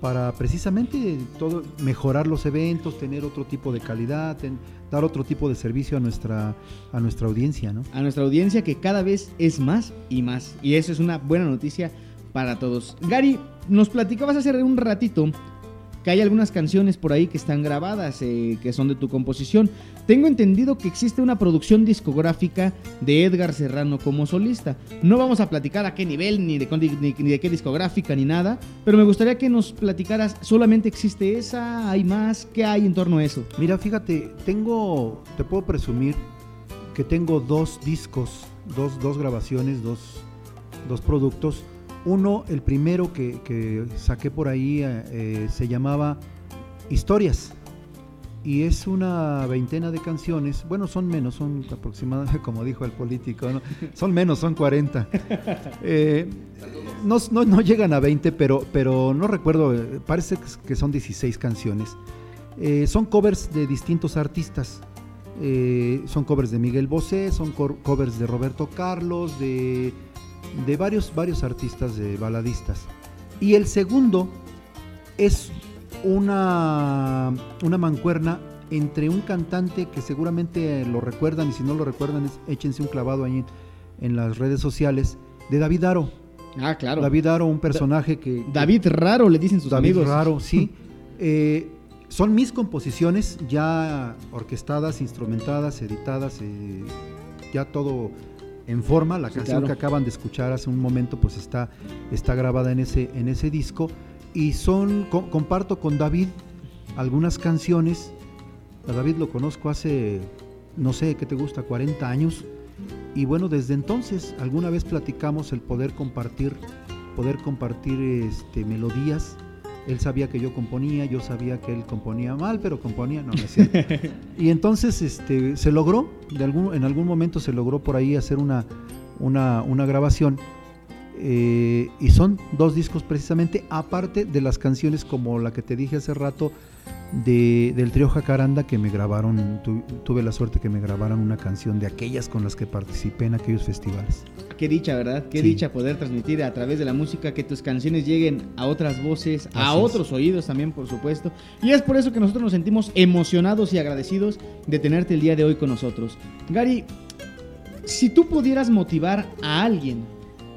para precisamente todo, mejorar los eventos, tener otro tipo de calidad, ten- dar otro tipo de servicio a nuestra, a nuestra audiencia, ¿no? A nuestra audiencia que cada vez es más y más. Y eso es una buena noticia para todos. Gary, nos platicabas hace un ratito que hay algunas canciones por ahí que están grabadas, eh, que son de tu composición. Tengo entendido que existe una producción discográfica de Edgar Serrano como solista. No vamos a platicar a qué nivel, ni de, qué discográfica, ni nada, pero me gustaría que nos platicaras, ¿solamente existe esa? ¿Hay más? ¿Qué hay en torno a eso? Mira, fíjate, tengo, te puedo presumir que tengo dos discos, dos, dos grabaciones, dos, dos productos. Uno, el primero que, saqué por ahí, eh, eh, se llamaba Historias. y es una veintena de canciones. Bueno, son menos, son aproximadamente, [laughs] como dijo el político, son menos, son 40. Eh, no, llegan a 20, pero, pero no recuerdo, parece que son 16 canciones. Son covers de distintos artistas. son covers de Miguel Bosé, son covers de Roberto Carlos, de, de varios, varios artistas de baladistas. Y el segundo es una, una mancuerna entre un cantante que seguramente lo recuerdan y si no lo recuerdan, échense un clavado ahí en, las redes sociales, de David Aro. Ah, claro. David Aro, un personaje que... David Raro, le dicen sus David amigos. Raro, sí. [laughs] Eh, son mis composiciones ya orquestadas, instrumentadas, editadas, eh, ya todo en forma. La canción que acaban de escuchar hace un momento, pues está, está grabada en ese, en ese disco y son, comparto con David algunas canciones. A David lo conozco hace, no sé, ¿qué te gusta? 40 años. Y bueno, desde entonces alguna vez platicamos el poder compartir, poder compartir este, melodías. Él sabía que yo componía, yo sabía que él componía mal, pero componía, no, me [laughs] y entonces este, se logró, de algún, en algún momento se logró por ahí hacer una, una, una grabación eh, y son dos discos precisamente, aparte de las canciones como la que te dije hace rato de, del trío Jacaranda que me grabaron, tuve la suerte que me grabaran una canción de aquellas con las que participé en aquellos festivales. Qué dicha, ¿verdad? Qué dicha poder transmitir a través de la música que tus canciones lleguen a otras voces, a otros oídos también, por supuesto. Y es por eso que nosotros nos sentimos emocionados y agradecidos de tenerte el día de hoy con nosotros. Gary, si tú pudieras motivar a alguien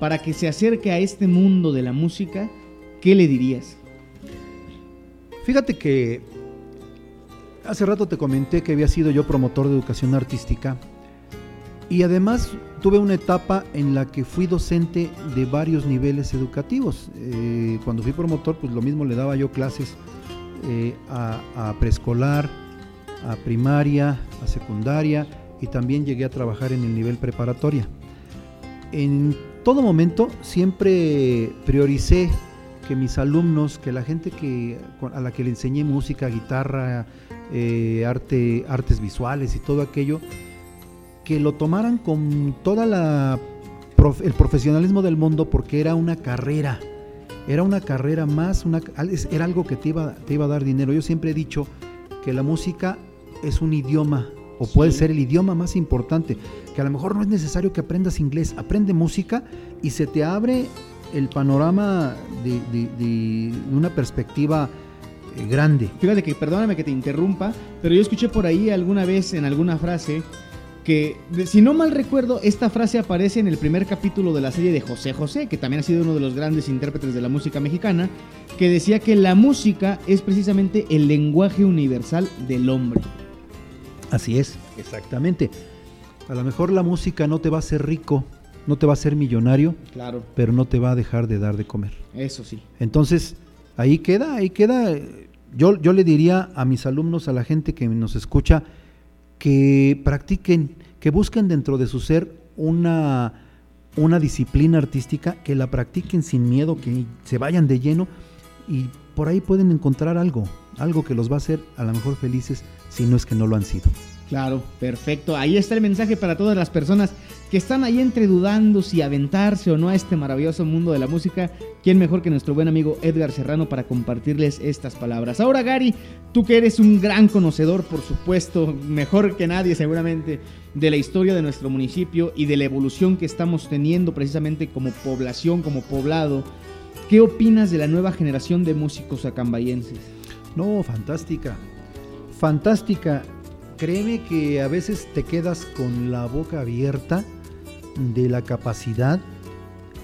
para que se acerque a este mundo de la música, ¿qué le dirías? Fíjate que hace rato te comenté que había sido yo promotor de educación artística y además tuve una etapa en la que fui docente de varios niveles educativos. Eh, cuando fui promotor, pues lo mismo le daba yo clases eh, a, preescolar, a primaria, a secundaria y también llegué a trabajar en el nivel preparatoria. En todo momento siempre prioricé que mis alumnos, que la gente que, a la que le enseñé música, guitarra, eh, arte, artes visuales y todo aquello, que lo tomaran con toda la el profesionalismo del mundo porque era una carrera, era una carrera más, una, era algo que te iba, te iba a dar dinero. Yo siempre he dicho que la música es un idioma, o puede ser el idioma más importante, que a lo mejor no es necesario que aprendas inglés, aprende música y se te abre el panorama de, una perspectiva eh, grande. Fíjate que, perdóname que te interrumpa, pero yo escuché por ahí alguna vez en alguna frase que, si no mal recuerdo, esta frase aparece en el primer capítulo de la serie de José José, que también ha sido uno de los grandes intérpretes de la música mexicana, que decía que la música es precisamente el lenguaje universal del hombre. Así es, exactamente. A lo mejor la música no te va a hacer rico, no te va a hacer millonario, claro. pero no te va a dejar de dar de comer. Eso sí. Entonces, ahí queda, ahí queda. Yo, yo le diría a mis alumnos, a la gente que nos escucha, que practiquen, que busquen dentro de su ser una, una disciplina artística, que la practiquen sin miedo, que se vayan de lleno y por ahí pueden encontrar algo, algo que los va a hacer a lo mejor felices si no es que no lo han sido. Claro, perfecto. Ahí está el mensaje para todas las personas que están ahí entre dudando si aventarse o no a este maravilloso mundo de la música. ¿Quién mejor que nuestro buen amigo Edgar Serrano para compartirles estas palabras? Ahora, Gary, tú que eres un gran conocedor, por supuesto, mejor que nadie seguramente, de la historia de nuestro municipio y de la evolución que estamos teniendo precisamente como población, como poblado, ¿qué opinas de la nueva generación de músicos acambayenses? No, fantástica fantástica. Créeme que a veces te quedas con la boca abierta de la capacidad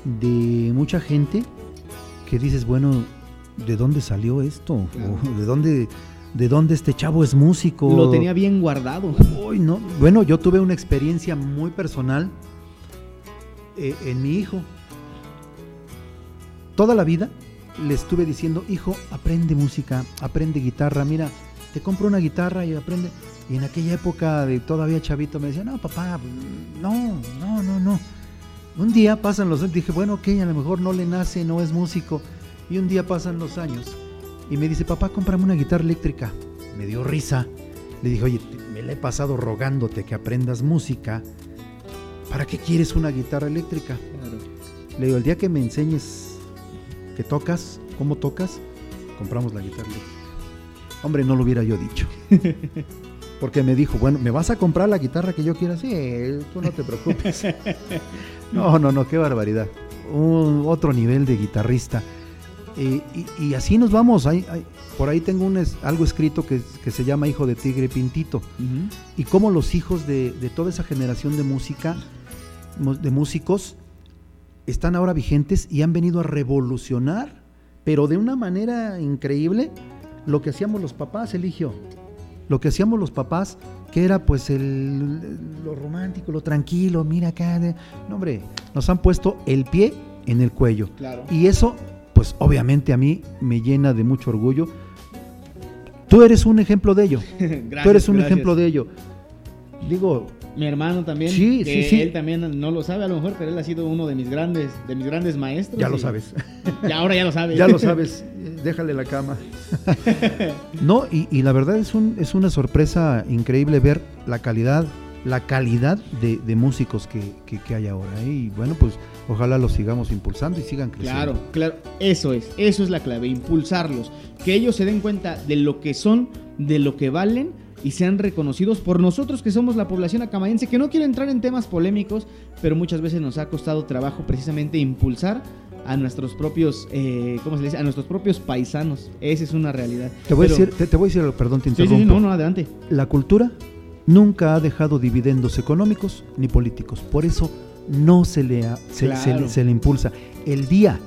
de mucha gente que dices, bueno, ¿de dónde salió esto? ¿De dónde, ¿De dónde este chavo es músico? Lo tenía bien guardado. no. Bueno, yo tuve una experiencia muy personal eh, en mi hijo. Toda la vida le estuve diciendo, hijo, aprende música, aprende guitarra, mira, te compro una guitarra y aprende. Y en aquella época de todavía chavito me decía, no, papá, no, no, no, no. Un día pasan los años, dije, bueno, ok, a lo mejor no le nace, no es músico. Y un día pasan los años y me dice, papá, cómprame una guitarra eléctrica. Me dio risa. Le dije, oye, me la he pasado rogándote que aprendas música. ¿Para qué quieres una guitarra eléctrica? Le digo, el día que me enseñes que tocas, cómo tocas, compramos la guitarra eléctrica. Hombre, no lo hubiera yo dicho. [laughs] Porque me dijo, bueno, ¿me vas a comprar la guitarra que yo quiera? Sí, tú no te preocupes. [laughs] no, no, no, qué barbaridad. Un, otro nivel de guitarrista. Eh, y, así nos vamos. por ahí tengo un, algo escrito que, se llama Hijo de Tigre Pintito. Y cómo los hijos de, de, toda esa generación de música, de músicos, están ahora vigentes y han venido a revolucionar, pero de una manera increíble, lo que hacíamos los papás, Eligio lo que hacíamos los papás, que era pues el, lo romántico, lo tranquilo, mira acá. no, hombre, nos han puesto el pie en el cuello. Y eso, pues obviamente a mí me llena de mucho orgullo. Tú eres un ejemplo de ello. [laughs] Tú eres un ejemplo de ello. Digo, mi hermano también. Sí, sí, sí. Él también no lo sabe a lo mejor, pero él ha sido uno de mis grandes, de mis grandes maestros. Ya lo sabes. [laughs] Y ahora ya lo sabes. Ya lo sabes. Déjale la cama. [laughs] no, y, la verdad es, un, es una sorpresa increíble ver la calidad, la calidad de, músicos que, hay ahora. ¿eh? Y bueno, pues ojalá los sigamos impulsando y sigan creciendo. Claro, claro. Eso es, eso es la clave, impulsarlos. Que ellos se den cuenta de lo que son, de lo que valen y sean reconocidos por nosotros que somos la población acamaense, que no quiero entrar en temas polémicos, pero muchas veces nos ha costado trabajo precisamente impulsar a nuestros propios, eh, ¿cómo se dice? A nuestros propios paisanos. Esa es una realidad. Te voy, a, decir, te, voy a decir, perdón, te interrumpo. Sí, sí, no, no, adelante. La cultura nunca ha dejado dividendos económicos ni políticos. Por eso no se le, se le impulsa. El día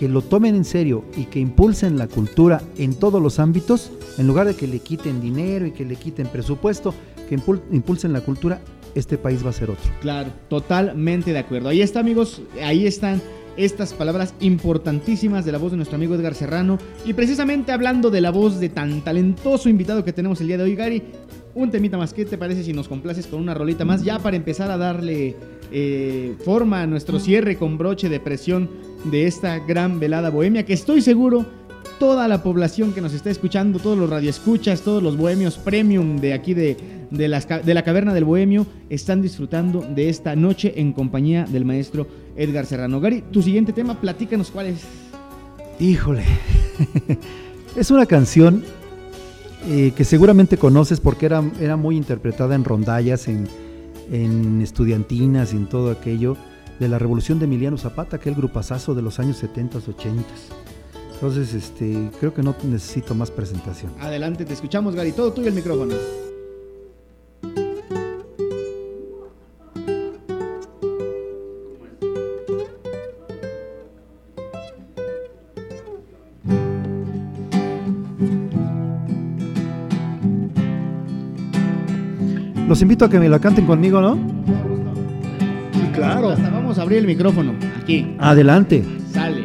que lo tomen en serio y que impulsen la cultura en todos los ámbitos, en lugar de que le quiten dinero y que le quiten presupuesto, que impulsen la cultura, este país va a ser otro. Claro, totalmente de acuerdo. Ahí está, amigos, ahí están estas palabras importantísimas de la voz de nuestro amigo Edgar Serrano. Y precisamente hablando de la voz de tan talentoso invitado que tenemos el día de hoy, Gary, un temita más. ¿Qué te parece si nos complaces con una rolita más? Ya para empezar a darle eh, forma a nuestro cierre con broche de presión de esta gran velada bohemia, que estoy seguro toda la población que nos está escuchando, todos los radioescuchas, todos los bohemios premium de aquí de, de, de la caverna del bohemio, están disfrutando de esta noche en compañía del maestro Edgar Serrano. Gary, tu siguiente tema, platícanos cuál es. Híjole, [laughs] es una canción eh, que seguramente conoces porque era, era muy interpretada en rondallas, en, en estudiantinas en todo aquello de la revolución de Emiliano Zapata, aquel grupazazo de los años 70, 80. Entonces, este, creo que no necesito más presentación. Adelante, te escuchamos, Gary. Todo tuyo el micrófono. Los invito a que me la canten conmigo, ¿no? claro. vamos a abrir el micrófono. Aquí. Adelante. Sale.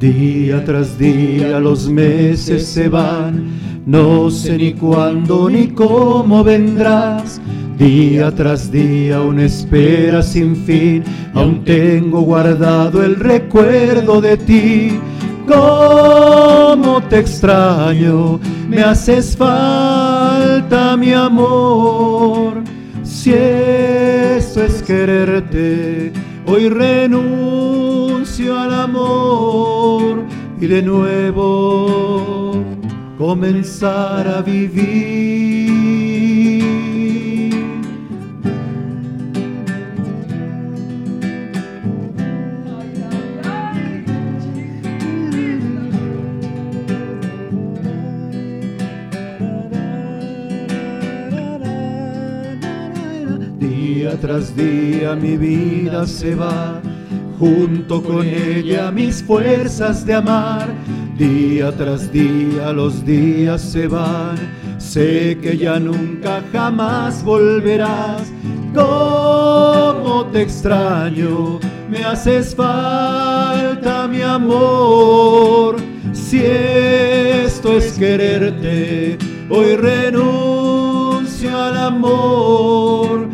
Día tras día los meses se van, no sé ni cuándo ni cómo vendrás. Día tras día una espera sin fin, aún tengo guardado el recuerdo de ti cómo te extraño, me haces mi amor. Si eso es quererte, hoy renuncio al amor y de nuevo comenzar a vivir. Tras día mi vida se va, junto con ella mis fuerzas de amar. Día tras día los días se van, sé que ya nunca jamás volverás. Cómo te extraño, me haces falta mi amor. Si esto es quererte, hoy renuncio al amor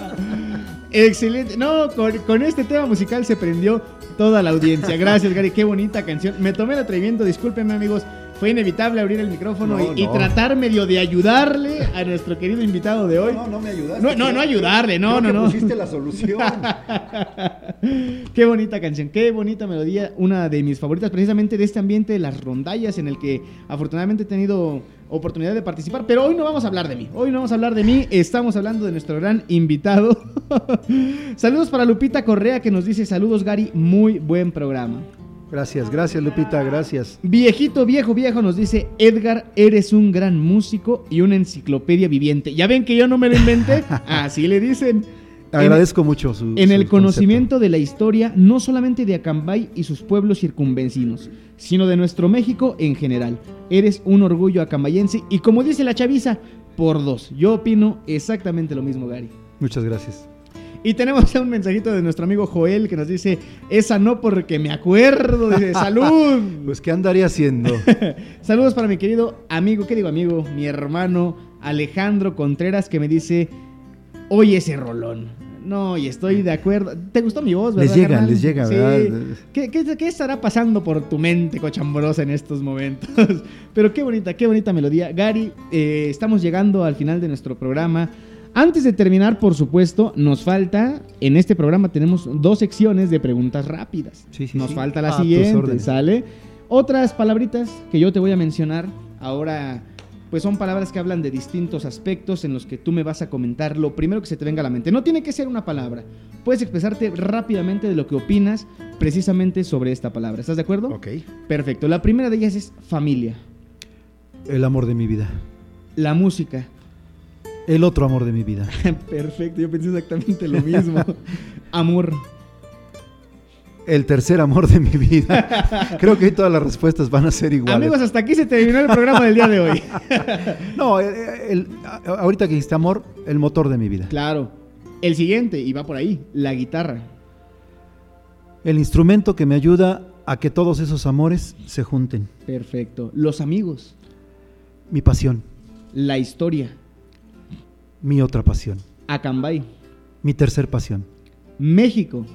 Excelente. No, con, este tema musical se prendió toda la audiencia. Gracias, Gary. Qué bonita canción. Me tomé el atrevimiento, discúlpenme, amigos. Fue inevitable abrir el micrófono y, tratar medio de ayudarle a nuestro querido invitado de hoy. No, no me ayudaste. No, no, no ayudarle, no, no, no. pusiste la solución. [laughs] qué bonita canción, qué bonita melodía. Una de mis favoritas, precisamente de este ambiente de las rondallas en el que afortunadamente he tenido oportunidad de participar. Pero hoy no vamos a hablar de mí. Hoy no vamos a hablar de mí. Estamos hablando de nuestro gran invitado. [laughs] saludos para Lupita Correa que nos dice saludos Gary, muy buen programa. Gracias, gracias Lupita, gracias. Viejito, viejo, viejo nos dice, Edgar, eres un gran músico y una enciclopedia viviente. Ya ven que yo no me lo inventé. [laughs] Así le dicen. Agradezco mucho su. En el conocimiento de la historia, no solamente de Acambay y sus pueblos circunvencinos, sino de nuestro México en general. Eres un orgullo acambayense y como dice la chaviza, por dos. Yo opino exactamente lo mismo, Gary. Muchas gracias. Y tenemos un mensajito de nuestro amigo Joel que nos dice, esa no porque me acuerdo, dice, [laughs] salud. pues ¿qué andaría haciendo? [laughs] Saludos para mi querido amigo, ¿qué digo amigo? Mi hermano Alejandro Contreras que me dice, oye ese rolón. No, y estoy de acuerdo. ¿Te gustó mi voz, verdad? Les llega, les llega, ¿verdad? ¿Qué, ¿Qué, estará pasando por tu mente cochambrosa en estos momentos? [laughs] Pero qué bonita, qué bonita melodía. Gary, eh, estamos llegando al final de nuestro programa. Antes de terminar, por supuesto, nos falta, en este programa tenemos dos secciones de preguntas rápidas. Sí, sí, nos falta la siguiente, ¿sale? Otras palabritas que yo te voy a mencionar ahora, pues son palabras que hablan de distintos aspectos en los que tú me vas a comentar lo primero que se te venga a la mente. No tiene que ser una palabra, puedes expresarte rápidamente de lo que opinas precisamente sobre esta palabra. ¿Estás de acuerdo? Ok. Perfecto. La primera de ellas es familia. El amor de mi vida. La música. El otro amor de mi vida. [laughs] Perfecto, yo pensé exactamente lo mismo. [laughs] amor. El tercer amor de mi vida. [laughs] Creo que todas las respuestas van a ser iguales. Amigos, hasta aquí se terminó el programa del día de hoy. no, ahorita que dijiste amor, el motor de mi vida. Claro. El siguiente, y va por ahí, la guitarra. El instrumento que me ayuda a que todos esos amores se junten. Perfecto. Los amigos. Mi pasión. La historia. Mi otra pasión. Acambay. Mi tercer pasión. México.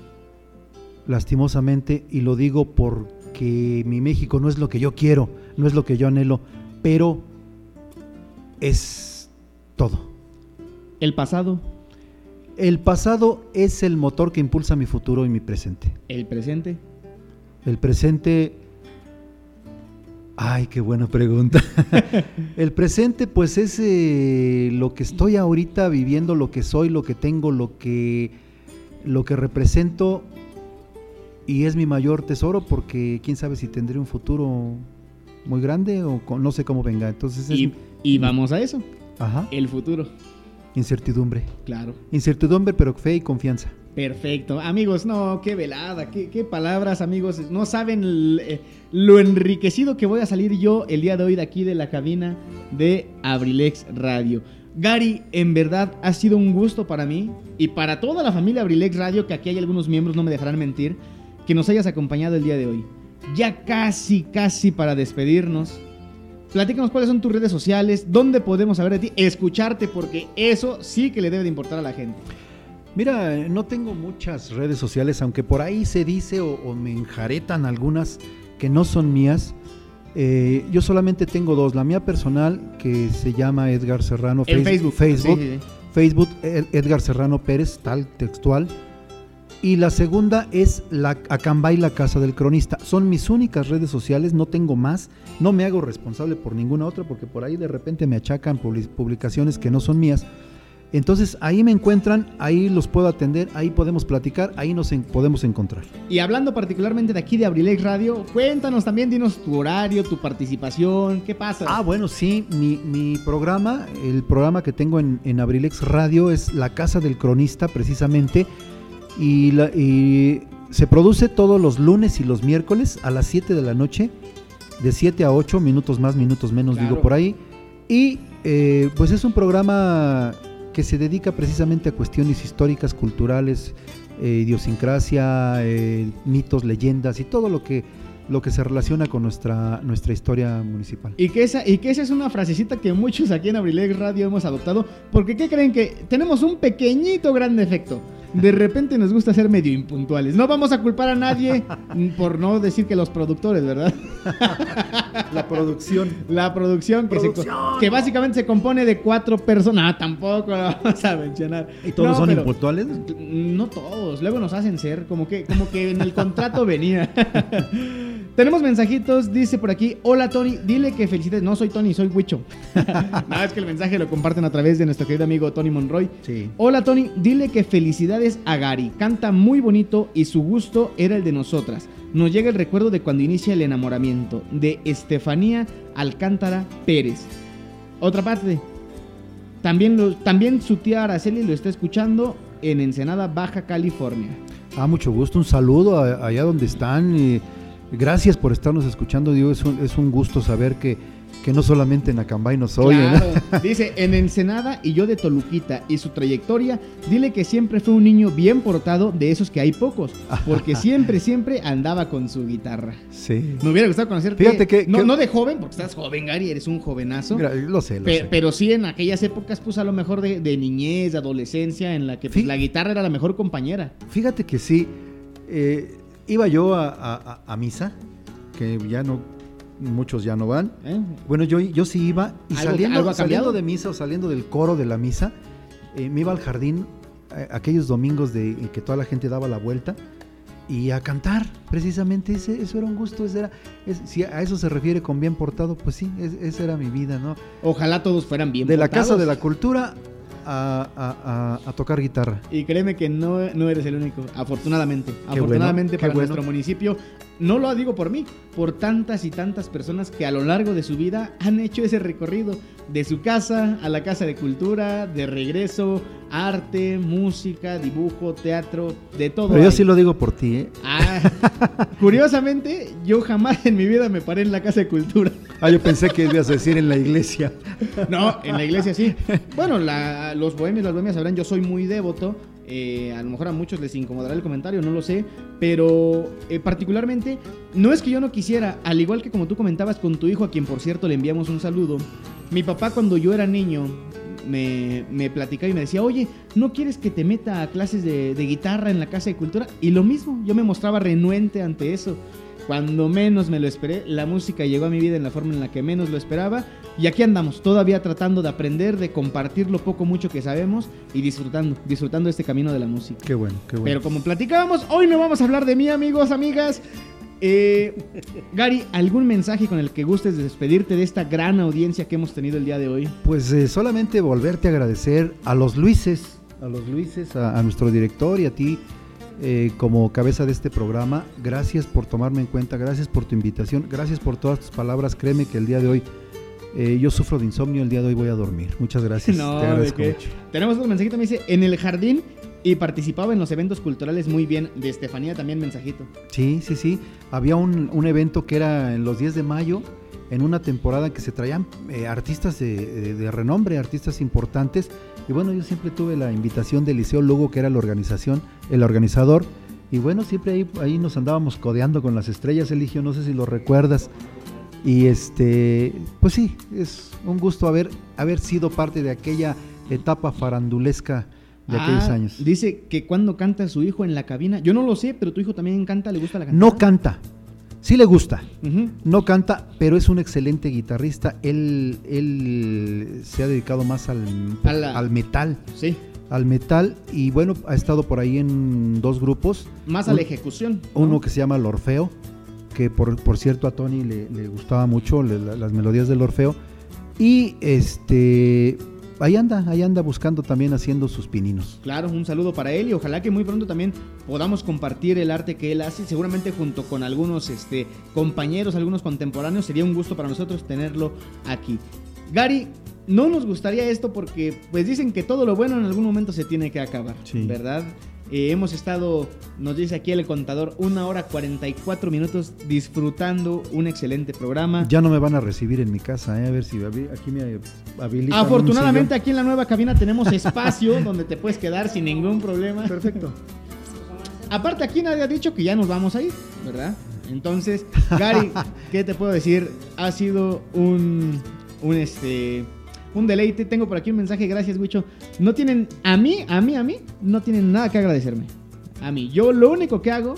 Lastimosamente, y lo digo porque mi México no es lo que yo quiero, no es lo que yo anhelo, pero es todo. ¿El pasado? El pasado es el motor que impulsa mi futuro y mi presente. ¿El presente? El presente Ay, qué buena pregunta. [laughs] el presente, pues es eh, lo que estoy ahorita viviendo, lo que soy, lo que tengo, lo que, lo que represento y es mi mayor tesoro porque quién sabe si tendré un futuro muy grande o no sé cómo venga. Entonces y, y vamos a eso. Ajá. El futuro. Incertidumbre. Claro. Incertidumbre, pero fe y confianza. Perfecto. Amigos, no, qué velada, qué, palabras, amigos. No saben eh, lo enriquecido que voy a salir yo el día de hoy de aquí de la cabina de Abrilex Radio. Gary, en verdad ha sido un gusto para mí y para toda la familia Abrilex Radio, que aquí hay algunos miembros, no me dejarán mentir, que nos hayas acompañado el día de hoy. Ya casi, casi para despedirnos. Platícanos cuáles son tus redes sociales, dónde podemos saber de ti, escucharte, porque eso sí que le debe de importar a la gente. Mira, no tengo muchas redes sociales, aunque por ahí se dice o, me enjaretan algunas que no son mías. Eh, yo solamente tengo dos. La mía personal, que se llama Edgar Serrano. Facebook. Facebook, Facebook Edgar Serrano Pérez, tal textual. Y la segunda es la Acambay, la Casa del Cronista. Son mis únicas redes sociales, no tengo más. No me hago responsable por ninguna otra porque por ahí de repente me achacan publicaciones que no son mías. Entonces ahí me encuentran, ahí los puedo atender, ahí podemos platicar, ahí nos podemos encontrar. Y hablando particularmente de aquí de Abrilex Radio, cuéntanos también, dinos tu horario, tu participación, ¿qué pasa? Ah, bueno, sí, mi, programa, el programa que tengo en, en, Abrilex Radio es La Casa del Cronista, precisamente, y, se produce todos los lunes y los miércoles a las 7 de la noche, de 7 a 8, minutos más, minutos menos, digo por ahí. Y eh, pues es un programa que se dedica precisamente a cuestiones históricas, culturales, eh, idiosincrasia, eh, mitos, leyendas y todo lo que lo que se relaciona con nuestra, nuestra historia municipal. Y que, esa, y que esa es una frasecita que muchos aquí en Abrilex Radio hemos adoptado, porque ¿qué creen que tenemos un pequeñito gran defecto? De repente nos gusta ser medio impuntuales. No vamos a culpar a nadie por no decir que los productores, ¿verdad? La producción. La producción, que, que básicamente se compone de cuatro personas. Ah, tampoco la vamos a mencionar. ¿Y todos son impuntuales? No todos. Luego nos hacen ser, como que, como que en el contrato venía. Tenemos mensajitos, dice por aquí, hola Tony, dile que felicidades. No soy Tony, soy Huicho. [laughs] Nada, es que el mensaje lo comparten a través de nuestro querido amigo Tony Monroy. Sí. Hola Tony, dile que felicidades a Gary. Canta muy bonito y su gusto era el de nosotras. Nos llega el recuerdo de cuando inicia el enamoramiento de Estefanía Alcántara Pérez. Otra parte. También, también su tía Araceli lo está escuchando en Ensenada, Baja California. Ah, mucho gusto. Un saludo allá donde están. Y Gracias por estarnos escuchando, Diego. Es un, es un gusto saber que, que no solamente en Acambay nos oyen. [laughs] Dice, en Ensenada y yo de Toluquita y su trayectoria, dile que siempre fue un niño bien portado, de esos que hay pocos, porque siempre, siempre andaba con su guitarra. Sí. Me hubiera gustado conocerte. Fíjate que... No, no de joven, porque estás joven, Gary, eres un jovenazo. lo sé, lo sé. Pero sí en aquellas épocas, pues a lo mejor de, niñez, de adolescencia, en la que pues, la guitarra era la mejor compañera. Fíjate que sí. Eh, Iba yo a, misa, que ya no, muchos ya no van. ¿Eh? Bueno, yo, yo sí iba y saliendo, saliendo de misa o saliendo del coro de la misa, eh, me iba al jardín eh, aquellos domingos de que toda la gente daba la vuelta y a cantar, precisamente, ese, eso era un gusto, era, si a eso se refiere con bien portado, pues sí, esa era mi vida, ¿no? Ojalá todos fueran bien de portados. De la Casa de la Cultura a, tocar guitarra. Y créeme que no, no eres el único, afortunadamente. afortunadamente para nuestro municipio. No lo digo por mí, por tantas y tantas personas que a lo largo de su vida han hecho ese recorrido de su casa a la casa de cultura, de regreso, arte, música, dibujo, teatro, de todo. Pero yo sí lo digo por ti, ¿eh? Ah, [laughs] curiosamente, yo jamás en mi vida me paré en la casa de cultura. Ah, yo pensé que ibas a decir en la iglesia. No, en la iglesia sí. Bueno, los bohemios, las bohemias sabrán, yo soy muy devoto. Eh, a lo mejor a muchos les incomodará el comentario, no lo sé. Pero eh, particularmente, no es que yo no quisiera, al igual que como tú comentabas con tu hijo, a quien por cierto le enviamos un saludo. Mi papá cuando yo era niño me, me platicaba y me decía, oye, ¿no quieres que te meta a clases de, de guitarra en la Casa de Cultura? Y lo mismo, yo me mostraba renuente ante eso. Cuando menos me lo esperé, la música llegó a mi vida en la forma en la que menos lo esperaba. Y aquí andamos, todavía tratando de aprender, de compartir lo poco mucho que sabemos y disfrutando, disfrutando este camino de la música. Qué bueno, qué bueno. Pero como platicábamos, hoy no vamos a hablar de mí, amigos, amigas. Eh, Gary, ¿algún mensaje con el que gustes de despedirte de esta gran audiencia que hemos tenido el día de hoy? Pues eh, solamente volverte a agradecer a los Luises, a los Luises, a nuestro director y a ti, eh, como cabeza de este programa. Gracias por tomarme en cuenta, gracias por tu invitación, gracias por todas tus palabras. Créeme que el día de hoy eh, yo sufro de insomnio, el día de hoy voy a dormir. Muchas gracias. [laughs] No, Te agradezco mucho. Tenemos otro mensajito, me dice, en el jardín y participaba en los eventos culturales muy bien. De Estefanía también mensajito. Sí, sí, sí. Había un, un evento que era en los 10 de mayo, en una temporada que se traían eh, artistas de, de, renombre, artistas importantes. Y bueno, yo siempre tuve la invitación del Liceo Lugo, que era la organización, el organizador. Y bueno, siempre ahí, ahí nos andábamos codeando con las estrellas, Eligio, no sé si lo recuerdas. Y este, pues sí, es un gusto haber, haber sido parte de aquella etapa farandulesca de aquellos ah, años. Dice que cuando canta su hijo en la cabina, yo no lo sé, pero tu hijo también canta, ¿le gusta la canción? No canta, Sí le gusta, no canta, pero es un excelente guitarrista. Él, él se ha dedicado más al, al metal. Sí. Al metal y bueno, ha estado por ahí en dos grupos. Más a la ejecución. Uno que se llama El Orfeo, que por, por cierto a Tony le, le gustaba mucho las melodías del Orfeo. Y este ahí anda, ahí anda buscando también haciendo sus pininos. Claro, un saludo para él y ojalá que muy pronto también podamos compartir el arte que él hace, seguramente junto con algunos este, compañeros, algunos contemporáneos, sería un gusto para nosotros tenerlo aquí. Gary, no nos gustaría esto porque pues dicen que todo lo bueno en algún momento se tiene que acabar, ¿verdad? Eh, hemos estado, nos dice aquí el contador, una hora 44 minutos disfrutando un excelente programa. Ya no me van a recibir en mi casa, ¿eh? a ver si aquí me habilitan. Afortunadamente aquí en la nueva cabina tenemos espacio [laughs] donde te puedes quedar sin ningún problema. Perfecto. Aparte aquí nadie ha dicho que ya nos vamos a ir, ¿verdad? Entonces, Gary, [laughs] ¿qué te puedo decir? Ha sido un, un este un deleite. Tengo por aquí un mensaje, gracias, Wicho. No tienen, a mí, a mí, a mí, no tienen nada que agradecerme. A mí, yo lo único que hago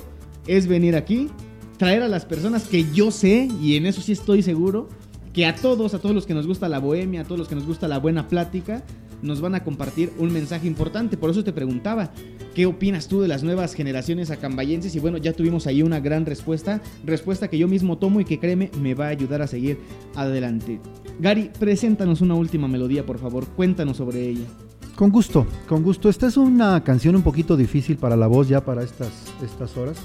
es venir aquí, traer a las personas que yo sé, y en eso sí estoy seguro, que a todos, a todos los que nos gusta la bohemia, a todos los que nos gusta la buena plática, nos van a compartir un mensaje importante. Por eso te preguntaba, ¿qué opinas tú de las nuevas generaciones acambayenses? Y bueno, ya tuvimos ahí una gran respuesta, respuesta que yo mismo tomo y que créeme, me va a ayudar a seguir adelante. Gary, preséntanos una última melodía, por favor, cuéntanos sobre ella. Con gusto, con gusto. Esta es una canción un poquito difícil para la voz ya para estas, estas horas,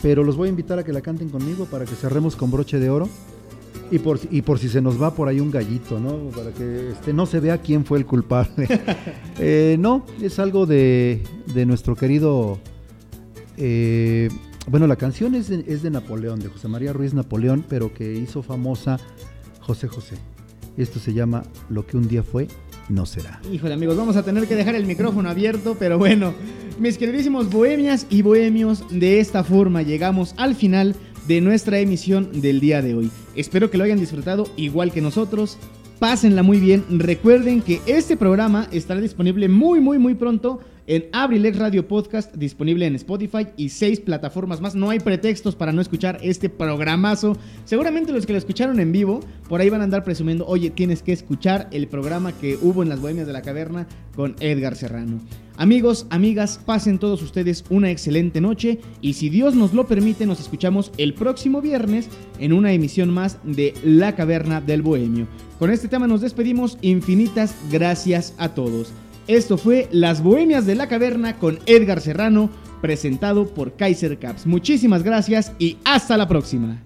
pero los voy a invitar a que la canten conmigo para que cerremos con broche de oro. Y por, y por si se nos va por ahí un gallito, ¿no? Para que este, no se vea quién fue el culpable. [laughs] Eh, no, es algo de, de nuestro querido... Eh, bueno, la canción es de, es de Napoleón, de José María Ruiz Napoleón, pero que hizo famosa José José. Esto se llama Lo que un día fue, no será. Híjole amigos, vamos a tener que dejar el micrófono abierto, pero bueno, mis queridísimos bohemias y bohemios, de esta forma llegamos al final de nuestra emisión del día de hoy. Espero que lo hayan disfrutado igual que nosotros. Pásenla muy bien. Recuerden que este programa estará disponible muy, muy, muy pronto en Abrilex Radio Podcast, disponible en Spotify y seis plataformas más. No hay pretextos para no escuchar este programazo. Seguramente los que lo escucharon en vivo, por ahí van a andar presumiendo, oye, tienes que escuchar el programa que hubo en las Bohemias de la Caverna con Edgar Serrano. Amigos, amigas, pasen todos ustedes una excelente noche y si Dios nos lo permite, nos escuchamos el próximo viernes en una emisión más de La Caverna del Bohemio. Con este tema nos despedimos, infinitas gracias a todos. Esto fue Las Bohemias de la Caverna con Edgar Serrano, presentado por Kaiser Caps. Muchísimas gracias y hasta la próxima.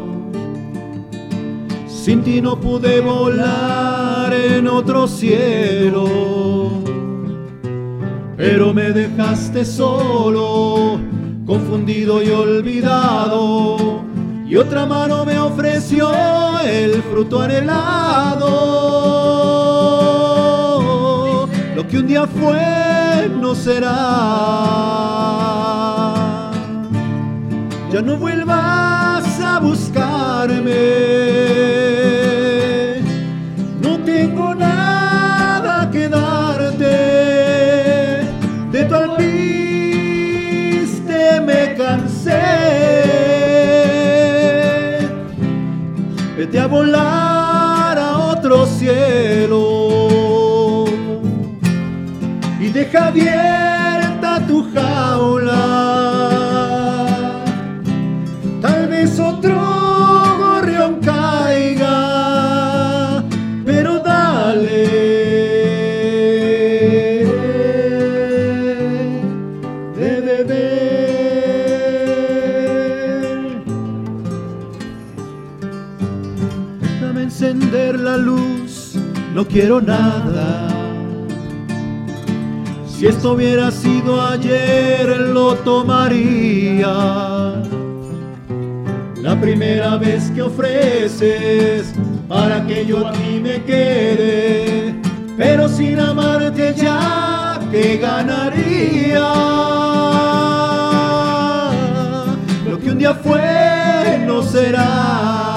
sin ti no pude volar en otro cielo, pero me dejaste solo, confundido y olvidado, y otra mano me ofreció el fruto anhelado. Lo que un día fue no será. Ya no vuelvas a buscarme Vete a volar a otro cielo y deja abierta tu jaula. No quiero nada. Si esto hubiera sido ayer, lo tomaría. La primera vez que ofreces para que yo aquí me quede, pero sin amarte ya, ¿qué ganaría? Lo que un día fue no será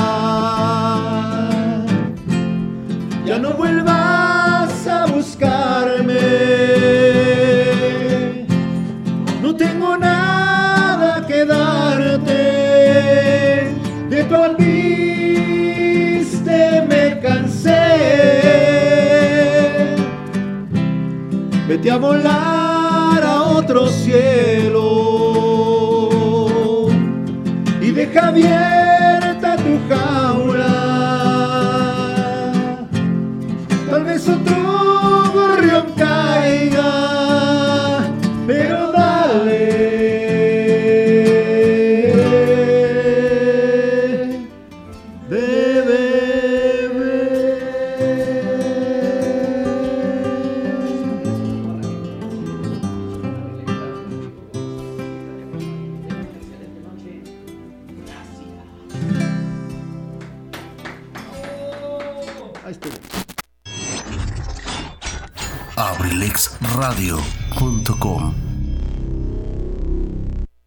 a volar a otro cielo y deja abierta tu jaula. Tal vez otro